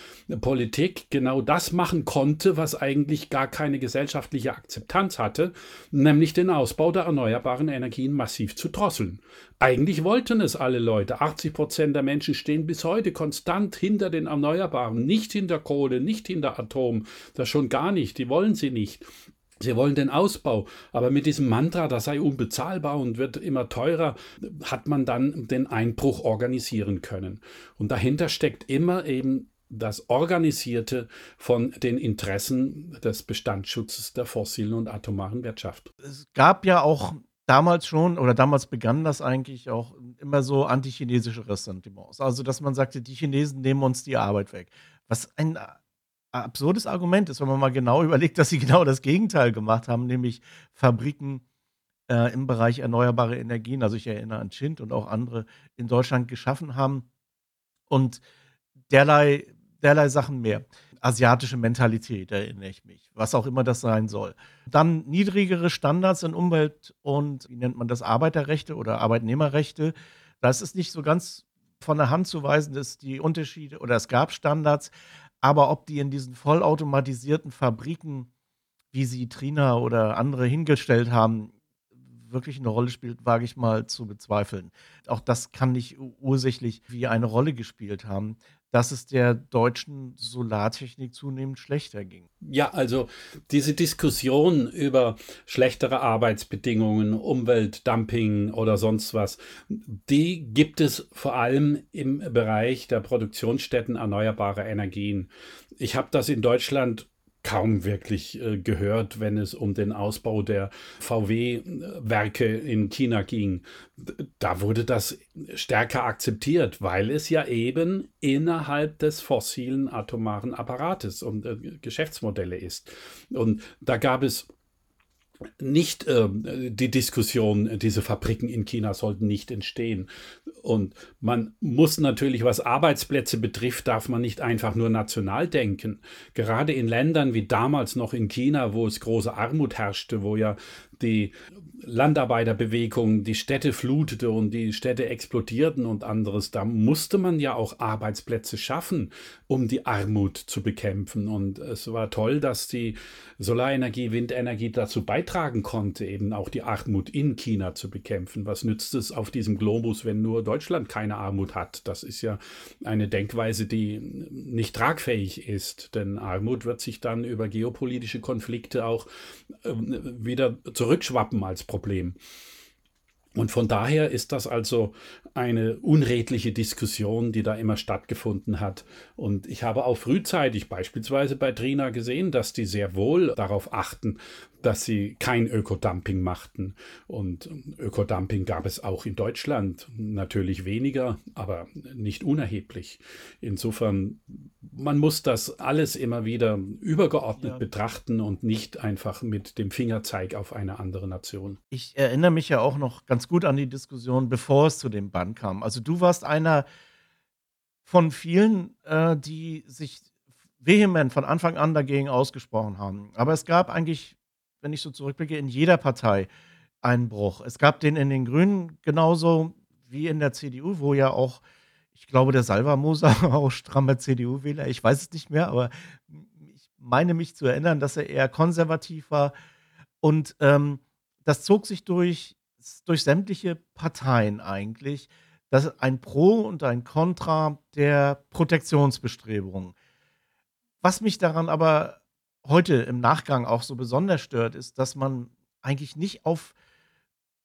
Politik genau das machen konnte, was eigentlich gar keine gesellschaftliche Akzeptanz hatte, nämlich den Ausbau der erneuerbaren Energien massiv zu drosseln. Eigentlich wollten es alle Leute. 80 Prozent der Menschen stehen bis heute konstant hinter den Erneuerbaren, nicht hinter Kohle, nicht hinter Atom, das schon gar nicht, die wollen sie nicht. Sie wollen den Ausbau, aber mit diesem Mantra, das sei unbezahlbar und wird immer teurer, hat man dann den Einbruch organisieren können. Und dahinter steckt immer eben das Organisierte von den Interessen des Bestandsschutzes der fossilen und atomaren Wirtschaft. Es gab ja auch damals schon, oder damals begann das eigentlich auch immer so antichinesische Ressentiments. Also, dass man sagte, die Chinesen nehmen uns die Arbeit weg. Was ein absurdes Argument ist, wenn man mal genau überlegt, dass sie genau das Gegenteil gemacht haben, nämlich Fabriken äh, im Bereich erneuerbare Energien, also ich erinnere an Chint und auch andere in Deutschland geschaffen haben und derlei, derlei Sachen mehr asiatische Mentalität, erinnere ich mich, was auch immer das sein soll. Dann niedrigere Standards in Umwelt- und, wie nennt man das, Arbeiterrechte oder Arbeitnehmerrechte. Das ist nicht so ganz von der Hand zu weisen, dass die Unterschiede, oder es gab Standards, aber ob die in diesen vollautomatisierten Fabriken, wie sie Trina oder andere hingestellt haben, wirklich eine Rolle spielt, wage ich mal zu bezweifeln. Auch das kann nicht ursächlich wie eine Rolle gespielt haben dass es der deutschen Solartechnik zunehmend schlechter ging. Ja, also diese Diskussion über schlechtere Arbeitsbedingungen, Umweltdumping oder sonst was, die gibt es vor allem im Bereich der Produktionsstätten erneuerbarer Energien. Ich habe das in Deutschland kaum wirklich äh, gehört, wenn es um den Ausbau der VW-Werke in China ging. Da wurde das stärker akzeptiert, weil es ja eben innerhalb des fossilen atomaren Apparates und äh, Geschäftsmodelle ist. Und da gab es nicht äh, die Diskussion, diese Fabriken in China sollten nicht entstehen. Und man muss natürlich, was Arbeitsplätze betrifft, darf man nicht einfach nur national denken. Gerade in Ländern wie damals noch in China, wo es große Armut herrschte, wo ja die Landarbeiterbewegung die Städte flutete und die Städte explodierten und anderes, da musste man ja auch Arbeitsplätze schaffen, um die Armut zu bekämpfen. Und es war toll, dass die Solarenergie, Windenergie dazu beitragen konnte, eben auch die Armut in China zu bekämpfen. Was nützt es auf diesem Globus, wenn nur Deutschland keine Armut hat? Das ist ja eine Denkweise, die nicht tragfähig ist, denn Armut wird sich dann über geopolitische Konflikte auch ähm, wieder zurückschwappen als Problem. Und von daher ist das also eine unredliche Diskussion, die da immer stattgefunden hat. Und ich habe auch frühzeitig beispielsweise bei Trina gesehen, dass die sehr wohl darauf achten, dass sie kein Ökodumping machten. Und Ökodumping gab es auch in Deutschland, natürlich weniger, aber nicht unerheblich. Insofern, man muss das alles immer wieder übergeordnet ja. betrachten und nicht einfach mit dem Fingerzeig auf eine andere Nation. Ich erinnere mich ja auch noch ganz gut an die Diskussion, bevor es zu dem Bann kam. Also du warst einer von vielen, äh, die sich vehement von Anfang an dagegen ausgesprochen haben. Aber es gab eigentlich wenn ich so zurückblicke, in jeder Partei einen Bruch. Es gab den in den Grünen genauso wie in der CDU, wo ja auch, ich glaube, der Salvermoser auch strammer CDU-Wähler, ich weiß es nicht mehr, aber ich meine mich zu erinnern, dass er eher konservativ war. Und ähm, das zog sich durch, durch sämtliche Parteien eigentlich. Das ein Pro und ein Contra der Protektionsbestrebungen. Was mich daran aber heute im Nachgang auch so besonders stört, ist, dass man eigentlich nicht auf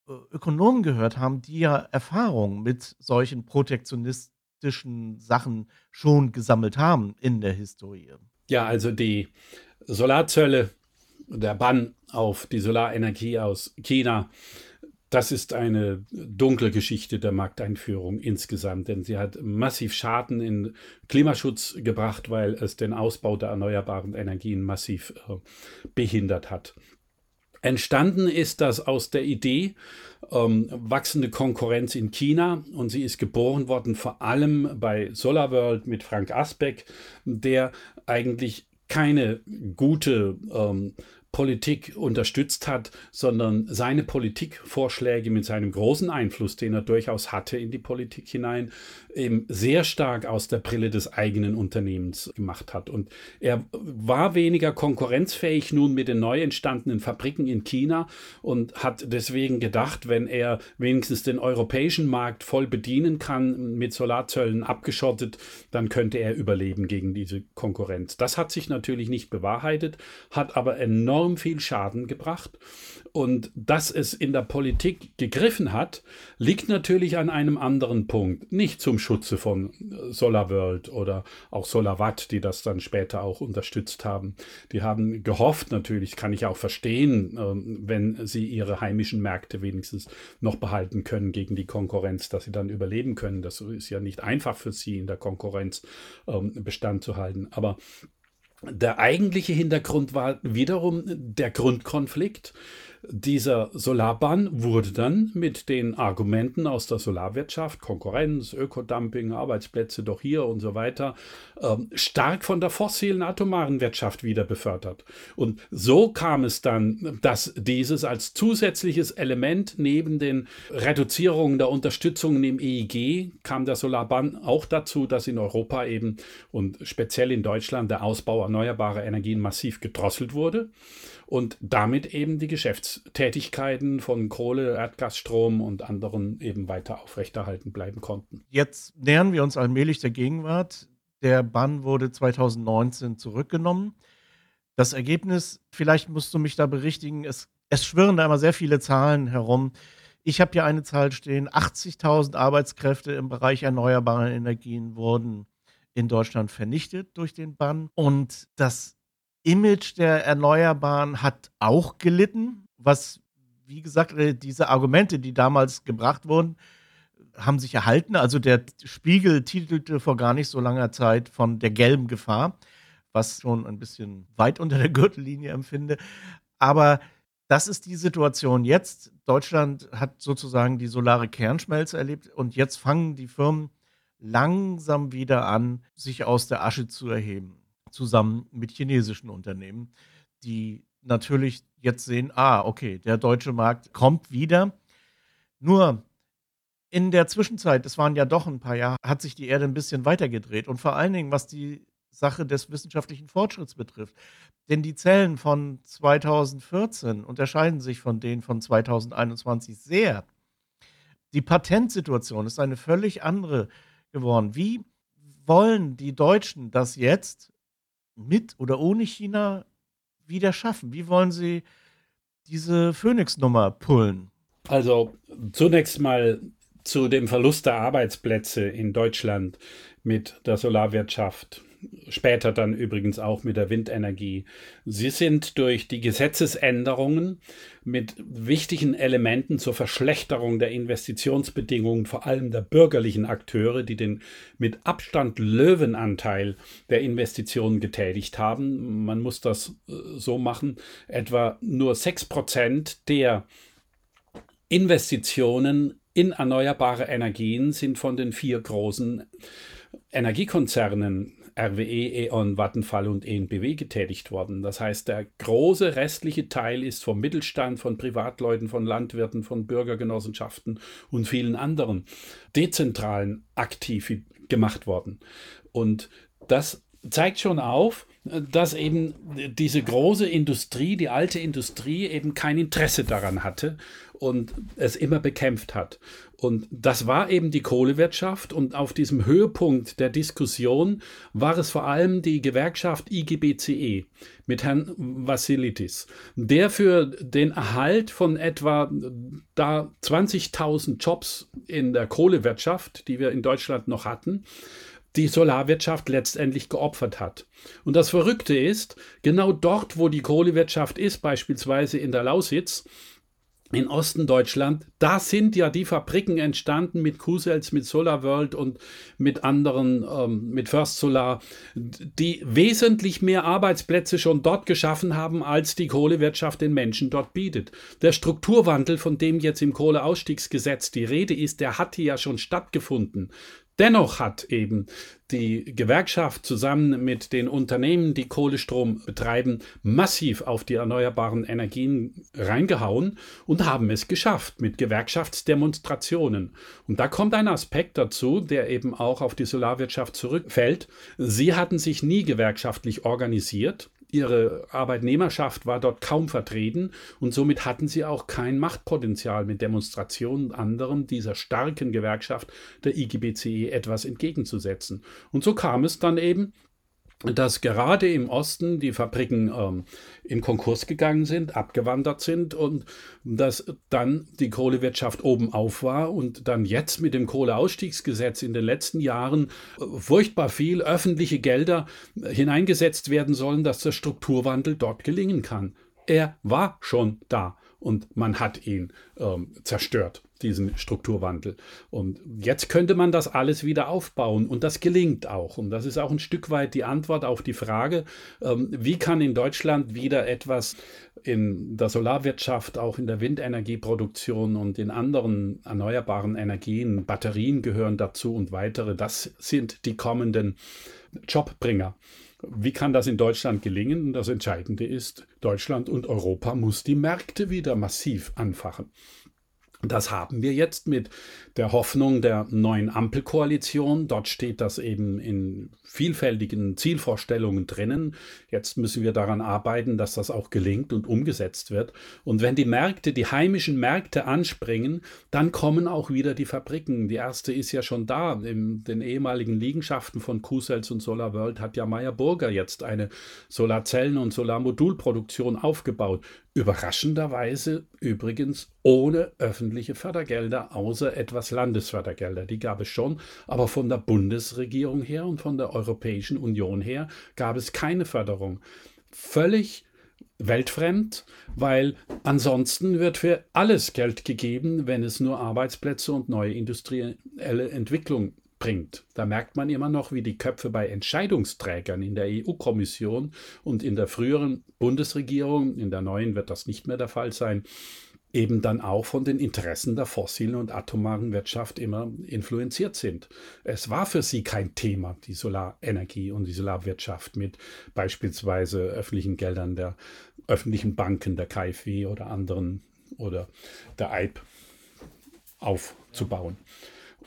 äh, Ökonomen gehört haben, die ja Erfahrung mit solchen protektionistischen Sachen schon gesammelt haben in der Historie. Ja, also die Solarzölle, der Bann auf die Solarenergie aus China das ist eine dunkle Geschichte der Markteinführung insgesamt, denn sie hat massiv Schaden in Klimaschutz gebracht, weil es den Ausbau der erneuerbaren Energien massiv äh, behindert hat. Entstanden ist das aus der Idee, ähm, wachsende Konkurrenz in China und sie ist geboren worden vor allem bei SolarWorld mit Frank Asbeck, der eigentlich keine gute ähm, Politik unterstützt hat, sondern seine Politikvorschläge mit seinem großen Einfluss, den er durchaus hatte in die Politik hinein, eben sehr stark aus der Brille des eigenen Unternehmens gemacht hat. Und er war weniger konkurrenzfähig nun mit den neu entstandenen Fabriken in China und hat deswegen gedacht, wenn er wenigstens den europäischen Markt voll bedienen kann, mit Solarzöllen abgeschottet, dann könnte er überleben gegen diese Konkurrenz. Das hat sich natürlich nicht bewahrheitet, hat aber enorm enorm viel Schaden gebracht. Und dass es in der Politik gegriffen hat, liegt natürlich an einem anderen Punkt. Nicht zum Schutze von SolarWorld oder auch SolarWatt, die das dann später auch unterstützt haben. Die haben gehofft, natürlich kann ich auch verstehen, ähm, wenn sie ihre heimischen Märkte wenigstens noch behalten können gegen die Konkurrenz, dass sie dann überleben können. Das ist ja nicht einfach für sie in der Konkurrenz ähm, Bestand zu halten. Aber der eigentliche Hintergrund war wiederum der Grundkonflikt dieser Solarban wurde dann mit den Argumenten aus der Solarwirtschaft, Konkurrenz, Ökodumping, Arbeitsplätze doch hier und so weiter, ähm, stark von der fossilen atomaren Wirtschaft wieder befördert. Und so kam es dann, dass dieses als zusätzliches Element neben den Reduzierungen der Unterstützung im EIG kam der Solarban auch dazu, dass in Europa eben und speziell in Deutschland der Ausbau erneuerbarer Energien massiv gedrosselt wurde und damit eben die Geschäftstätigkeiten von Kohle, Erdgasstrom und anderen eben weiter aufrechterhalten bleiben konnten. Jetzt nähern wir uns allmählich der Gegenwart. Der Bann wurde 2019 zurückgenommen. Das Ergebnis, vielleicht musst du mich da berichtigen, es, es schwirren da immer sehr viele Zahlen herum. Ich habe hier eine Zahl stehen, 80.000 Arbeitskräfte im Bereich erneuerbare Energien wurden in Deutschland vernichtet durch den Bann. Und das Image der Erneuerbaren hat auch gelitten, was, wie gesagt, äh, diese Argumente, die damals gebracht wurden, haben sich erhalten. Also der Spiegel titelte vor gar nicht so langer Zeit von der gelben Gefahr, was schon ein bisschen weit unter der Gürtellinie empfinde. Aber das ist die Situation jetzt. Deutschland hat sozusagen die solare Kernschmelze erlebt und jetzt fangen die Firmen langsam wieder an, sich aus der Asche zu erheben zusammen mit chinesischen Unternehmen, die natürlich jetzt sehen, ah, okay, der deutsche Markt kommt wieder. Nur in der Zwischenzeit, das waren ja doch ein paar Jahre, hat sich die Erde ein bisschen weitergedreht. Und vor allen Dingen, was die Sache des wissenschaftlichen Fortschritts betrifft. Denn die Zellen von 2014 unterscheiden sich von denen von 2021 sehr. Die Patentsituation ist eine völlig andere geworden. Wie wollen die Deutschen das jetzt mit oder ohne China wieder schaffen? Wie wollen Sie diese Phoenix-Nummer pullen? Also zunächst mal zu dem Verlust der Arbeitsplätze in Deutschland mit der Solarwirtschaft später dann übrigens auch mit der Windenergie. Sie sind durch die Gesetzesänderungen mit wichtigen Elementen zur Verschlechterung der Investitionsbedingungen, vor allem der bürgerlichen Akteure, die den mit Abstand Löwenanteil der Investitionen getätigt haben. Man muss das äh, so machen, etwa nur 6% der Investitionen in erneuerbare Energien sind von den vier großen Energiekonzernen RWE, E.ON, Vattenfall und ENBW getätigt worden. Das heißt, der große restliche Teil ist vom Mittelstand, von Privatleuten, von Landwirten, von Bürgergenossenschaften und vielen anderen dezentralen aktiv gemacht worden. Und das zeigt schon auf, dass eben diese große Industrie, die alte Industrie, eben kein Interesse daran hatte und es immer bekämpft hat. Und das war eben die Kohlewirtschaft. Und auf diesem Höhepunkt der Diskussion war es vor allem die Gewerkschaft IGBCE mit Herrn Vassilitis, der für den Erhalt von etwa da 20.000 Jobs in der Kohlewirtschaft, die wir in Deutschland noch hatten, die Solarwirtschaft letztendlich geopfert hat. Und das Verrückte ist, genau dort, wo die Kohlewirtschaft ist, beispielsweise in der Lausitz, in Osten Deutschland, da sind ja die Fabriken entstanden mit Q-Cells, mit SolarWorld und mit anderen, ähm, mit First Solar, die wesentlich mehr Arbeitsplätze schon dort geschaffen haben, als die Kohlewirtschaft den Menschen dort bietet. Der Strukturwandel, von dem jetzt im Kohleausstiegsgesetz die Rede ist, der hatte ja schon stattgefunden. Dennoch hat eben die Gewerkschaft zusammen mit den Unternehmen, die Kohlestrom betreiben, massiv auf die erneuerbaren Energien reingehauen und haben es geschafft mit Gewerkschaftsdemonstrationen. Und da kommt ein Aspekt dazu, der eben auch auf die Solarwirtschaft zurückfällt. Sie hatten sich nie gewerkschaftlich organisiert Ihre Arbeitnehmerschaft war dort kaum vertreten und somit hatten sie auch kein Machtpotenzial mit Demonstrationen und anderem dieser starken Gewerkschaft der IGBCE etwas entgegenzusetzen. Und so kam es dann eben, dass gerade im Osten die Fabriken ähm, in Konkurs gegangen sind, abgewandert sind und dass dann die Kohlewirtschaft oben auf war und dann jetzt mit dem Kohleausstiegsgesetz in den letzten Jahren äh, furchtbar viel öffentliche Gelder hineingesetzt werden sollen, dass der Strukturwandel dort gelingen kann. Er war schon da und man hat ihn ähm, zerstört, diesen Strukturwandel. Und jetzt könnte man das alles wieder aufbauen und das gelingt auch. Und das ist auch ein Stück weit die Antwort auf die Frage, ähm, wie kann in Deutschland wieder etwas in der Solarwirtschaft, auch in der Windenergieproduktion und in anderen erneuerbaren Energien, Batterien gehören dazu und weitere, das sind die kommenden Jobbringer. Wie kann das in Deutschland gelingen? Das Entscheidende ist, Deutschland und Europa muss die Märkte wieder massiv anfachen. Das haben wir jetzt mit der Hoffnung der neuen Ampelkoalition. Dort steht das eben in vielfältigen Zielvorstellungen drinnen. Jetzt müssen wir daran arbeiten, dass das auch gelingt und umgesetzt wird. Und wenn die Märkte, die heimischen Märkte anspringen, dann kommen auch wieder die Fabriken. Die erste ist ja schon da. In den ehemaligen Liegenschaften von Q-Cells und Solar World hat ja Meyer Burger jetzt eine Solarzellen- und Solarmodulproduktion aufgebaut. Überraschenderweise übrigens ohne öffentliche Fördergelder, außer etwas Landesfördergelder. Die gab es schon, aber von der Bundesregierung her und von der Europäischen Union her gab es keine Förderung. Völlig weltfremd, weil ansonsten wird für alles Geld gegeben, wenn es nur Arbeitsplätze und neue industrielle Entwicklung bringt. Da merkt man immer noch, wie die Köpfe bei Entscheidungsträgern in der EU-Kommission und in der früheren Bundesregierung, in der neuen wird das nicht mehr der Fall sein, eben dann auch von den Interessen der fossilen und atomaren Wirtschaft immer influenziert sind. Es war für sie kein Thema, die Solarenergie und die Solarwirtschaft mit beispielsweise öffentlichen Geldern der öffentlichen Banken, der KfW oder anderen oder der EIB aufzubauen.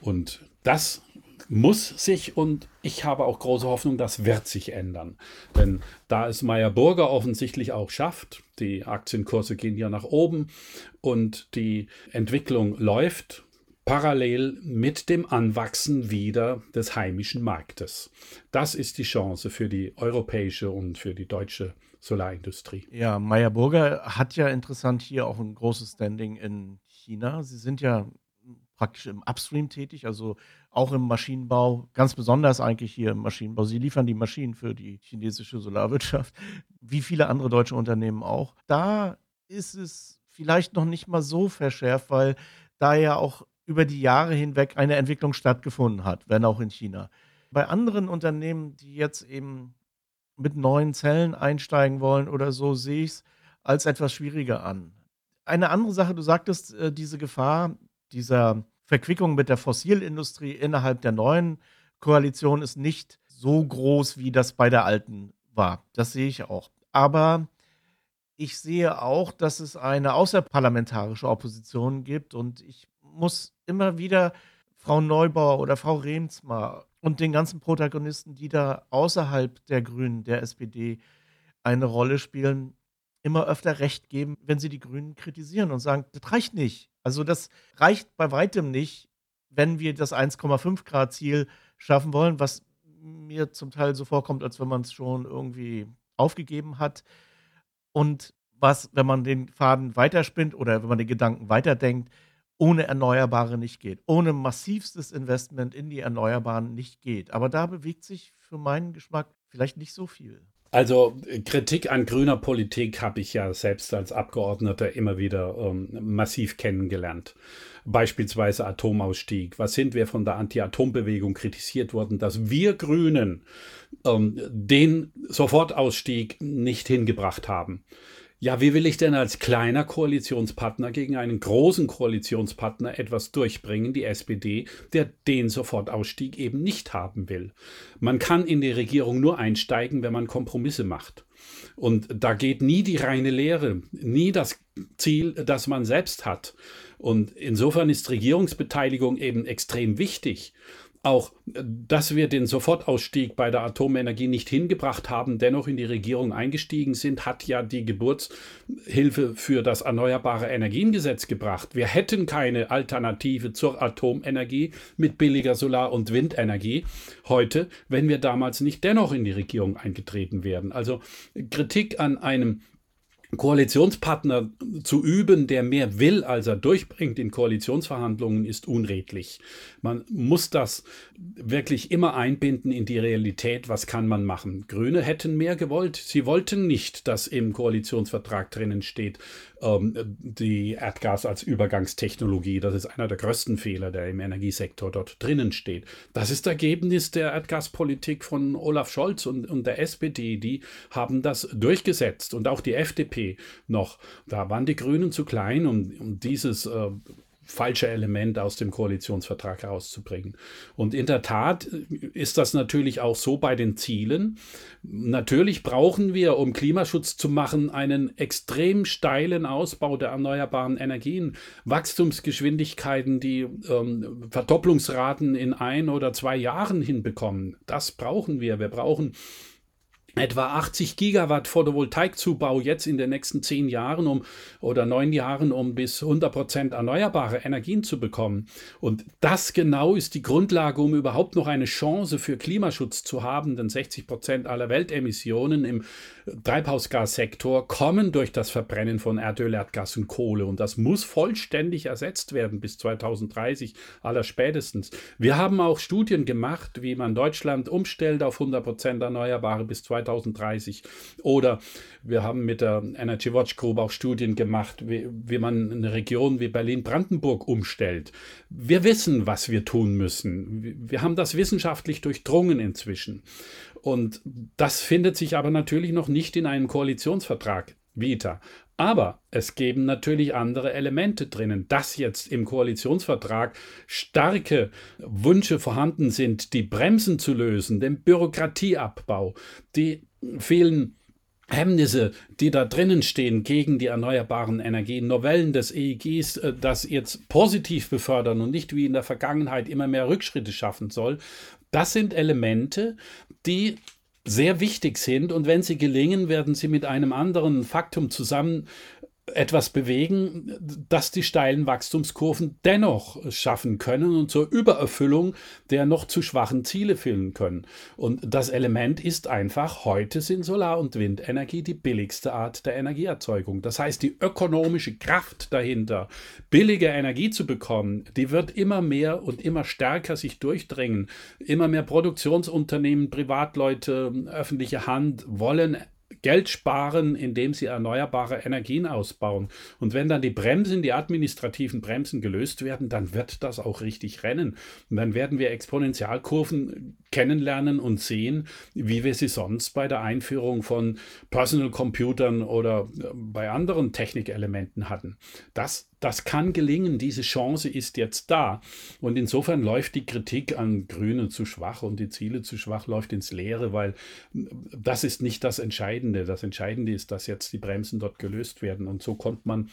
Und das muss sich und ich habe auch große Hoffnung, das wird sich ändern. Denn da es Meyer Burger offensichtlich auch schafft, die Aktienkurse gehen ja nach oben und die Entwicklung läuft parallel mit dem Anwachsen wieder des heimischen Marktes. Das ist die Chance für die europäische und für die deutsche Solarindustrie. Ja, Meyer Burger hat ja interessant hier auch ein großes Standing in China. Sie sind ja praktisch im Upstream tätig, also auch im Maschinenbau, ganz besonders eigentlich hier im Maschinenbau. Sie liefern die Maschinen für die chinesische Solarwirtschaft, wie viele andere deutsche Unternehmen auch. Da ist es vielleicht noch nicht mal so verschärft, weil da ja auch über die Jahre hinweg eine Entwicklung stattgefunden hat, wenn auch in China. Bei anderen Unternehmen, die jetzt eben mit neuen Zellen einsteigen wollen oder so, sehe ich es als etwas schwieriger an. Eine andere Sache, du sagtest, äh, diese Gefahr dieser Verquickung mit der Fossilindustrie innerhalb der neuen Koalition ist nicht so groß, wie das bei der alten war. Das sehe ich auch. Aber ich sehe auch, dass es eine außerparlamentarische Opposition gibt und ich muss immer wieder Frau Neubauer oder Frau Remsmar und den ganzen Protagonisten, die da außerhalb der Grünen, der SPD eine Rolle spielen, immer öfter recht geben, wenn sie die Grünen kritisieren und sagen, das reicht nicht. Also das reicht bei weitem nicht, wenn wir das 1,5 Grad Ziel schaffen wollen, was mir zum Teil so vorkommt, als wenn man es schon irgendwie aufgegeben hat. Und was, wenn man den Faden weiterspinnt oder wenn man den Gedanken weiterdenkt, ohne Erneuerbare nicht geht, ohne massivstes Investment in die Erneuerbaren nicht geht. Aber da bewegt sich für meinen Geschmack vielleicht nicht so viel. Also Kritik an grüner Politik habe ich ja selbst als Abgeordneter immer wieder ähm, massiv kennengelernt. Beispielsweise Atomausstieg. Was sind wir von der Anti-Atom-Bewegung kritisiert worden, dass wir Grünen ähm, den Sofortausstieg nicht hingebracht haben. Ja, wie will ich denn als kleiner Koalitionspartner gegen einen großen Koalitionspartner etwas durchbringen, die SPD, der den Sofortausstieg eben nicht haben will? Man kann in die Regierung nur einsteigen, wenn man Kompromisse macht. Und da geht nie die reine Lehre, nie das Ziel, das man selbst hat. Und insofern ist Regierungsbeteiligung eben extrem wichtig auch, dass wir den Sofortausstieg bei der Atomenergie nicht hingebracht haben, dennoch in die Regierung eingestiegen sind, hat ja die Geburtshilfe für das Erneuerbare Energiengesetz gebracht. Wir hätten keine Alternative zur Atomenergie mit billiger Solar- und Windenergie heute, wenn wir damals nicht dennoch in die Regierung eingetreten wären. Also Kritik an einem Koalitionspartner zu üben, der mehr will, als er durchbringt in Koalitionsverhandlungen, ist unredlich. Man muss das wirklich immer einbinden in die Realität. Was kann man machen? Grüne hätten mehr gewollt. Sie wollten nicht, dass im Koalitionsvertrag drinnen steht, ähm, die Erdgas als Übergangstechnologie. Das ist einer der größten Fehler, der im Energiesektor dort drinnen steht. Das ist Ergebnis der Erdgaspolitik von Olaf Scholz und, und der SPD. Die haben das durchgesetzt und auch die FDP noch. Da waren die Grünen zu klein, um, um dieses äh, falsche Element aus dem Koalitionsvertrag herauszubringen. Und in der Tat ist das natürlich auch so bei den Zielen. Natürlich brauchen wir, um Klimaschutz zu machen, einen extrem steilen Ausbau der erneuerbaren Energien, Wachstumsgeschwindigkeiten, die ähm, Verdopplungsraten in ein oder zwei Jahren hinbekommen. Das brauchen wir. Wir brauchen etwa 80 Gigawatt Photovoltaikzubau jetzt in den nächsten zehn Jahren um oder neun Jahren, um bis 100 Prozent erneuerbare Energien zu bekommen. Und das genau ist die Grundlage, um überhaupt noch eine Chance für Klimaschutz zu haben, denn 60 Prozent aller Weltemissionen im Treibhausgassektor kommen durch das Verbrennen von Erdöl, Erdgas und Kohle. Und das muss vollständig ersetzt werden bis 2030 aller spätestens. Wir haben auch Studien gemacht, wie man Deutschland umstellt auf 100 Prozent Erneuerbare bis 2030. Oder wir haben mit der Energy Watch Group auch Studien gemacht, wie, wie man eine Region wie Berlin-Brandenburg umstellt. Wir wissen, was wir tun müssen. Wir haben das wissenschaftlich durchdrungen inzwischen. Und das findet sich aber natürlich noch nicht in einem Koalitionsvertrag. Vita. Aber es geben natürlich andere Elemente drinnen. Dass jetzt im Koalitionsvertrag starke Wünsche vorhanden sind, die Bremsen zu lösen, den Bürokratieabbau, die vielen Hemmnisse, die da drinnen stehen gegen die erneuerbaren Energien, Novellen des EEGs, äh, das jetzt positiv befördern und nicht wie in der Vergangenheit immer mehr Rückschritte schaffen soll, das sind Elemente, die sehr wichtig sind und wenn sie gelingen, werden sie mit einem anderen Faktum zusammen etwas bewegen, das die steilen Wachstumskurven dennoch schaffen können und zur Übererfüllung der noch zu schwachen Ziele führen können. Und das Element ist einfach, heute sind Solar- und Windenergie die billigste Art der Energieerzeugung. Das heißt, die ökonomische Kraft dahinter, billige Energie zu bekommen, die wird immer mehr und immer stärker sich durchdringen. Immer mehr Produktionsunternehmen, Privatleute, öffentliche Hand wollen Geld sparen, indem sie erneuerbare Energien ausbauen. Und wenn dann die Bremsen, die administrativen Bremsen gelöst werden, dann wird das auch richtig rennen. Und dann werden wir Exponentialkurven kennenlernen und sehen, wie wir sie sonst bei der Einführung von Personal Computern oder äh, bei anderen Technikelementen hatten. Das, das kann gelingen, diese Chance ist jetzt da. Und insofern läuft die Kritik an Grüne zu schwach und die Ziele zu schwach, läuft ins Leere, weil äh, das ist nicht das Entscheidende. Das Entscheidende ist, dass jetzt die Bremsen dort gelöst werden. Und so kommt man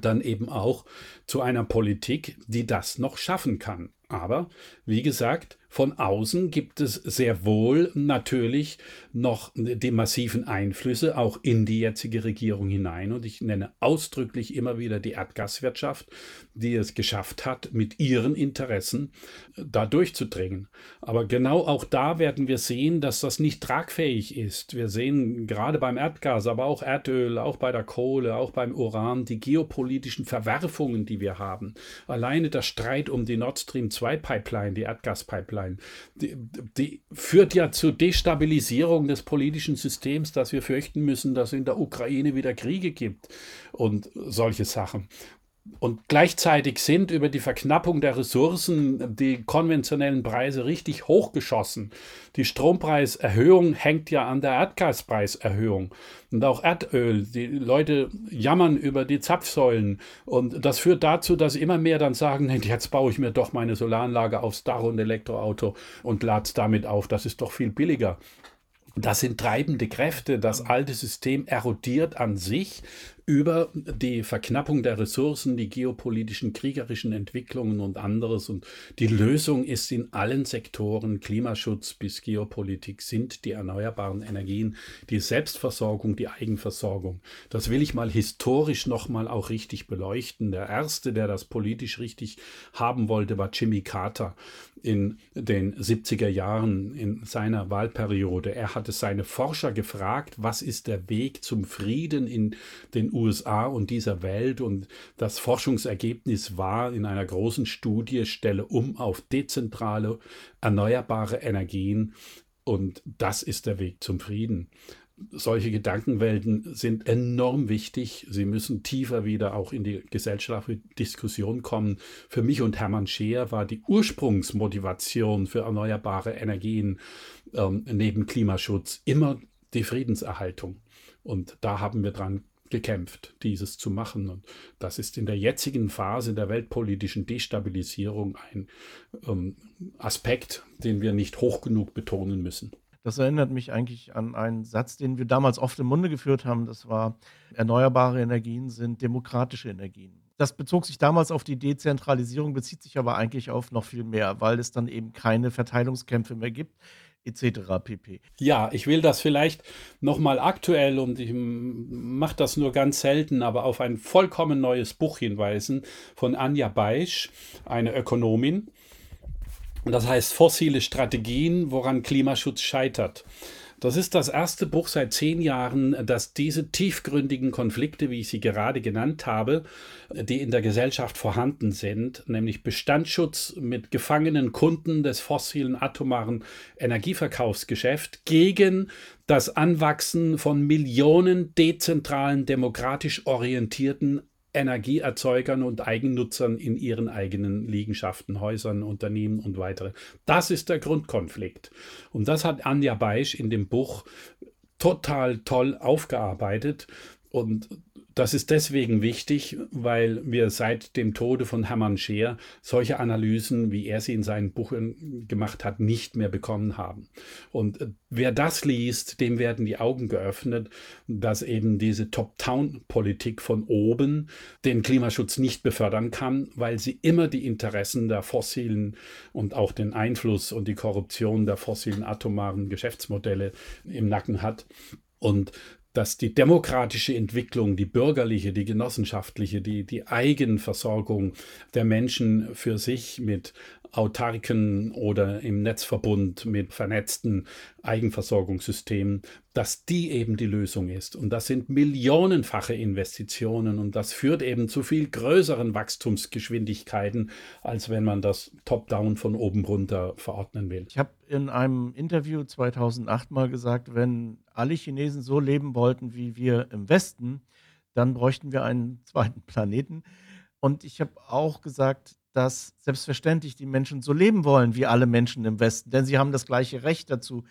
dann eben auch zu einer Politik, die das noch schaffen kann. Aber wie gesagt, von außen gibt es sehr wohl natürlich noch die massiven Einflüsse auch in die jetzige Regierung hinein. Und ich nenne ausdrücklich immer wieder die Erdgaswirtschaft, die es geschafft hat, mit ihren Interessen da durchzudringen. Aber genau auch da werden wir sehen, dass das nicht tragfähig ist. Wir sehen gerade beim Erdgas, aber auch Erdöl, auch bei der Kohle, auch beim Uran die geopolitischen Verwerfungen, die wir haben. Alleine der Streit um die Nord Stream 2-Pipeline, die Erdgaspipeline, die, die führt ja zur Destabilisierung des politischen Systems, dass wir fürchten müssen, dass es in der Ukraine wieder Kriege gibt und solche Sachen. Und gleichzeitig sind über die Verknappung der Ressourcen die konventionellen Preise richtig hochgeschossen. Die Strompreiserhöhung hängt ja an der Erdgaspreiserhöhung und auch Erdöl. Die Leute jammern über die Zapfsäulen und das führt dazu, dass immer mehr dann sagen, jetzt baue ich mir doch meine Solaranlage aufs Dach und Elektroauto und lade es damit auf. Das ist doch viel billiger. Das sind treibende Kräfte. Das alte System erodiert an sich über die Verknappung der Ressourcen, die geopolitischen, kriegerischen Entwicklungen und anderes. Und die Lösung ist in allen Sektoren, Klimaschutz bis Geopolitik, sind die erneuerbaren Energien, die Selbstversorgung, die Eigenversorgung. Das will ich mal historisch nochmal auch richtig beleuchten. Der erste, der das politisch richtig haben wollte, war Jimmy Carter in den 70er Jahren in seiner Wahlperiode. Er hatte seine Forscher gefragt, was ist der Weg zum Frieden in den USA und dieser Welt. Und das Forschungsergebnis war in einer großen Studie, stelle um auf dezentrale, erneuerbare Energien. Und das ist der Weg zum Frieden solche Gedankenwelten sind enorm wichtig. Sie müssen tiefer wieder auch in die gesellschaftliche Diskussion kommen. Für mich und Hermann Scheer war die Ursprungsmotivation für erneuerbare Energien ähm, neben Klimaschutz immer die Friedenserhaltung. Und da haben wir dran gekämpft, dieses zu machen. Und das ist in der jetzigen Phase der weltpolitischen Destabilisierung ein ähm, Aspekt, den wir nicht hoch genug betonen müssen. Das erinnert mich eigentlich an einen Satz, den wir damals oft im Munde geführt haben. Das war, erneuerbare Energien sind demokratische Energien. Das bezog sich damals auf die Dezentralisierung, bezieht sich aber eigentlich auf noch viel mehr, weil es dann eben keine Verteilungskämpfe mehr gibt etc. pp. Ja, ich will das vielleicht nochmal aktuell und ich mache das nur ganz selten, aber auf ein vollkommen neues Buch hinweisen von Anja Beisch, eine Ökonomin. Das heißt Fossile Strategien, woran Klimaschutz scheitert. Das ist das erste Buch seit zehn Jahren, das diese tiefgründigen Konflikte, wie ich sie gerade genannt habe, die in der Gesellschaft vorhanden sind, nämlich Bestandsschutz mit gefangenen Kunden des fossilen atomaren Energieverkaufsgeschäft gegen das Anwachsen von Millionen dezentralen, demokratisch orientierten Energieerzeugern und Eigennutzern in ihren eigenen Liegenschaften, Häusern, Unternehmen und weitere. Das ist der Grundkonflikt. Und das hat Anja Beisch in dem Buch total toll aufgearbeitet. Und das ist deswegen wichtig, weil wir seit dem Tode von Hermann Scheer solche Analysen, wie er sie in seinen Buchen gemacht hat, nicht mehr bekommen haben. Und äh, wer das liest, dem werden die Augen geöffnet, dass eben diese Top-Town-Politik von oben den Klimaschutz nicht befördern kann, weil sie immer die Interessen der fossilen und auch den Einfluss und die Korruption der fossilen atomaren Geschäftsmodelle im Nacken hat. Und dass die demokratische Entwicklung, die bürgerliche, die genossenschaftliche, die, die Eigenversorgung der Menschen für sich mit autarken oder im Netzverbund mit vernetzten Eigenversorgungssystemen, dass die eben die Lösung ist. Und das sind millionenfache Investitionen und das führt eben zu viel größeren Wachstumsgeschwindigkeiten, als wenn man das Top-Down von oben runter verordnen will. Ich habe in einem Interview 2008 mal gesagt, wenn alle Chinesen so leben wollten wie wir im Westen, dann bräuchten wir einen zweiten Planeten. Und ich habe auch gesagt, dass selbstverständlich die Menschen so leben wollen wie alle Menschen im Westen, denn sie haben das gleiche Recht dazu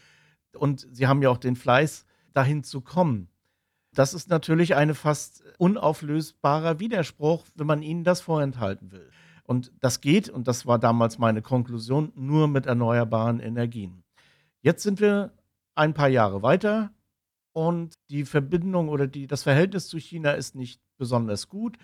und sie haben ja auch den Fleiß, dahin zu kommen. Das ist natürlich ein fast unauflösbarer Widerspruch, wenn man ihnen das vorenthalten will. Und das geht, und das war damals meine Konklusion, nur mit erneuerbaren Energien. Jetzt sind wir ein paar Jahre weiter und die Verbindung oder die, das Verhältnis zu China ist nicht besonders gut.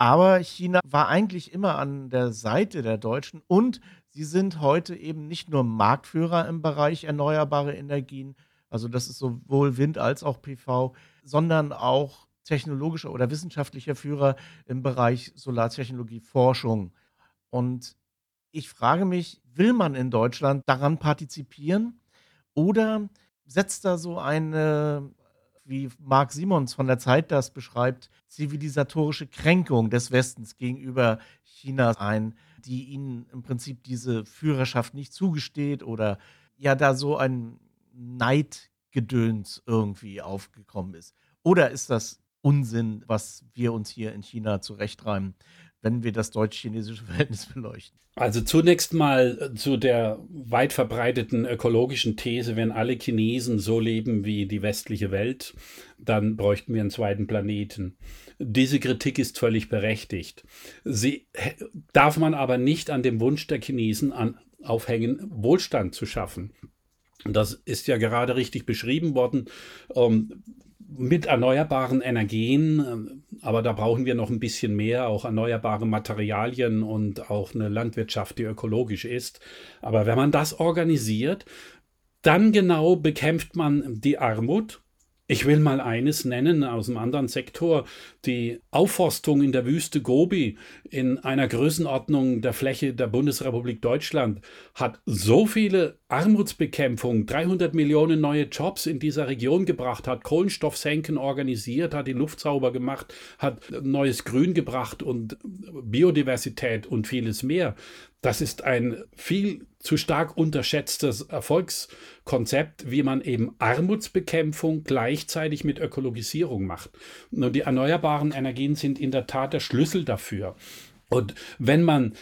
Aber China war eigentlich immer an der Seite der Deutschen und sie sind heute eben nicht nur Marktführer im Bereich erneuerbare Energien, also das ist sowohl Wind als auch PV, sondern auch technologischer oder wissenschaftlicher Führer im Bereich Solartechnologie Forschung. Und ich frage mich, will man in Deutschland daran partizipieren oder setzt da so eine wie Marc Simons von der Zeit das beschreibt, zivilisatorische Kränkung des Westens gegenüber China ein. die ihnen im Prinzip diese Führerschaft nicht zugesteht oder ja da so ein Neidgedöns irgendwie aufgekommen ist. Oder ist das Unsinn, was wir uns hier in China zurechtreimen, wenn wir das deutsch-chinesische Verhältnis beleuchten? Also zunächst mal äh, zu der weit verbreiteten ökologischen These, wenn alle Chinesen so leben wie die westliche Welt, dann bräuchten wir einen zweiten Planeten. Diese Kritik ist völlig berechtigt. Sie darf man aber nicht an dem Wunsch der Chinesen an, aufhängen, Wohlstand zu schaffen. Das ist ja gerade richtig beschrieben worden. Ähm, mit erneuerbaren Energien, äh, aber da brauchen wir noch ein bisschen mehr, auch erneuerbare Materialien und auch eine Landwirtschaft, die ökologisch ist. Aber wenn man das organisiert, dann genau bekämpft man die Armut ich will mal eines nennen aus einem anderen Sektor. Die Aufforstung in der Wüste Gobi in einer Größenordnung der Fläche der Bundesrepublik Deutschland hat so viele Armutsbekämpfung, 300 Millionen neue Jobs in dieser Region gebracht, hat Kohlenstoffsenken organisiert, hat die Luft sauber gemacht, hat neues Grün gebracht und Biodiversität und vieles mehr. Das ist ein viel zu stark unterschätztes Erfolgskonzept, wie man eben Armutsbekämpfung gleichzeitig mit Ökologisierung macht. Und die erneuerbaren Energien sind in der Tat der Schlüssel dafür. Und wenn man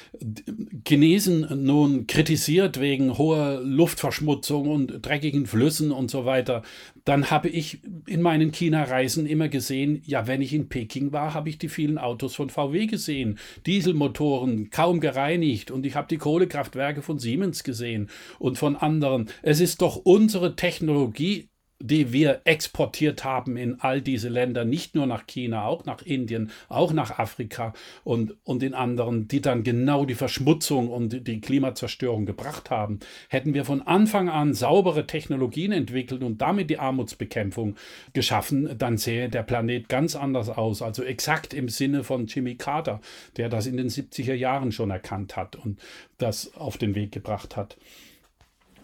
Chinesen nun kritisiert wegen hoher Luftverschmutzung und dreckigen Flüssen und so weiter, dann habe ich in meinen China-Reisen immer gesehen, ja, wenn ich in Peking war, habe ich die vielen Autos von VW gesehen, Dieselmotoren kaum gereinigt und ich habe die Kohlekraftwerke von Siemens gesehen und von anderen. Es ist doch unsere Technologie die wir exportiert haben in all diese Länder, nicht nur nach China, auch nach Indien, auch nach Afrika und, und in anderen, die dann genau die Verschmutzung und die Klimazerstörung gebracht haben. Hätten wir von Anfang an saubere Technologien entwickelt und damit die Armutsbekämpfung geschaffen, dann sähe der Planet ganz anders aus. Also exakt im Sinne von Jimmy Carter, der das in den 70er Jahren schon erkannt hat und das auf den Weg gebracht hat.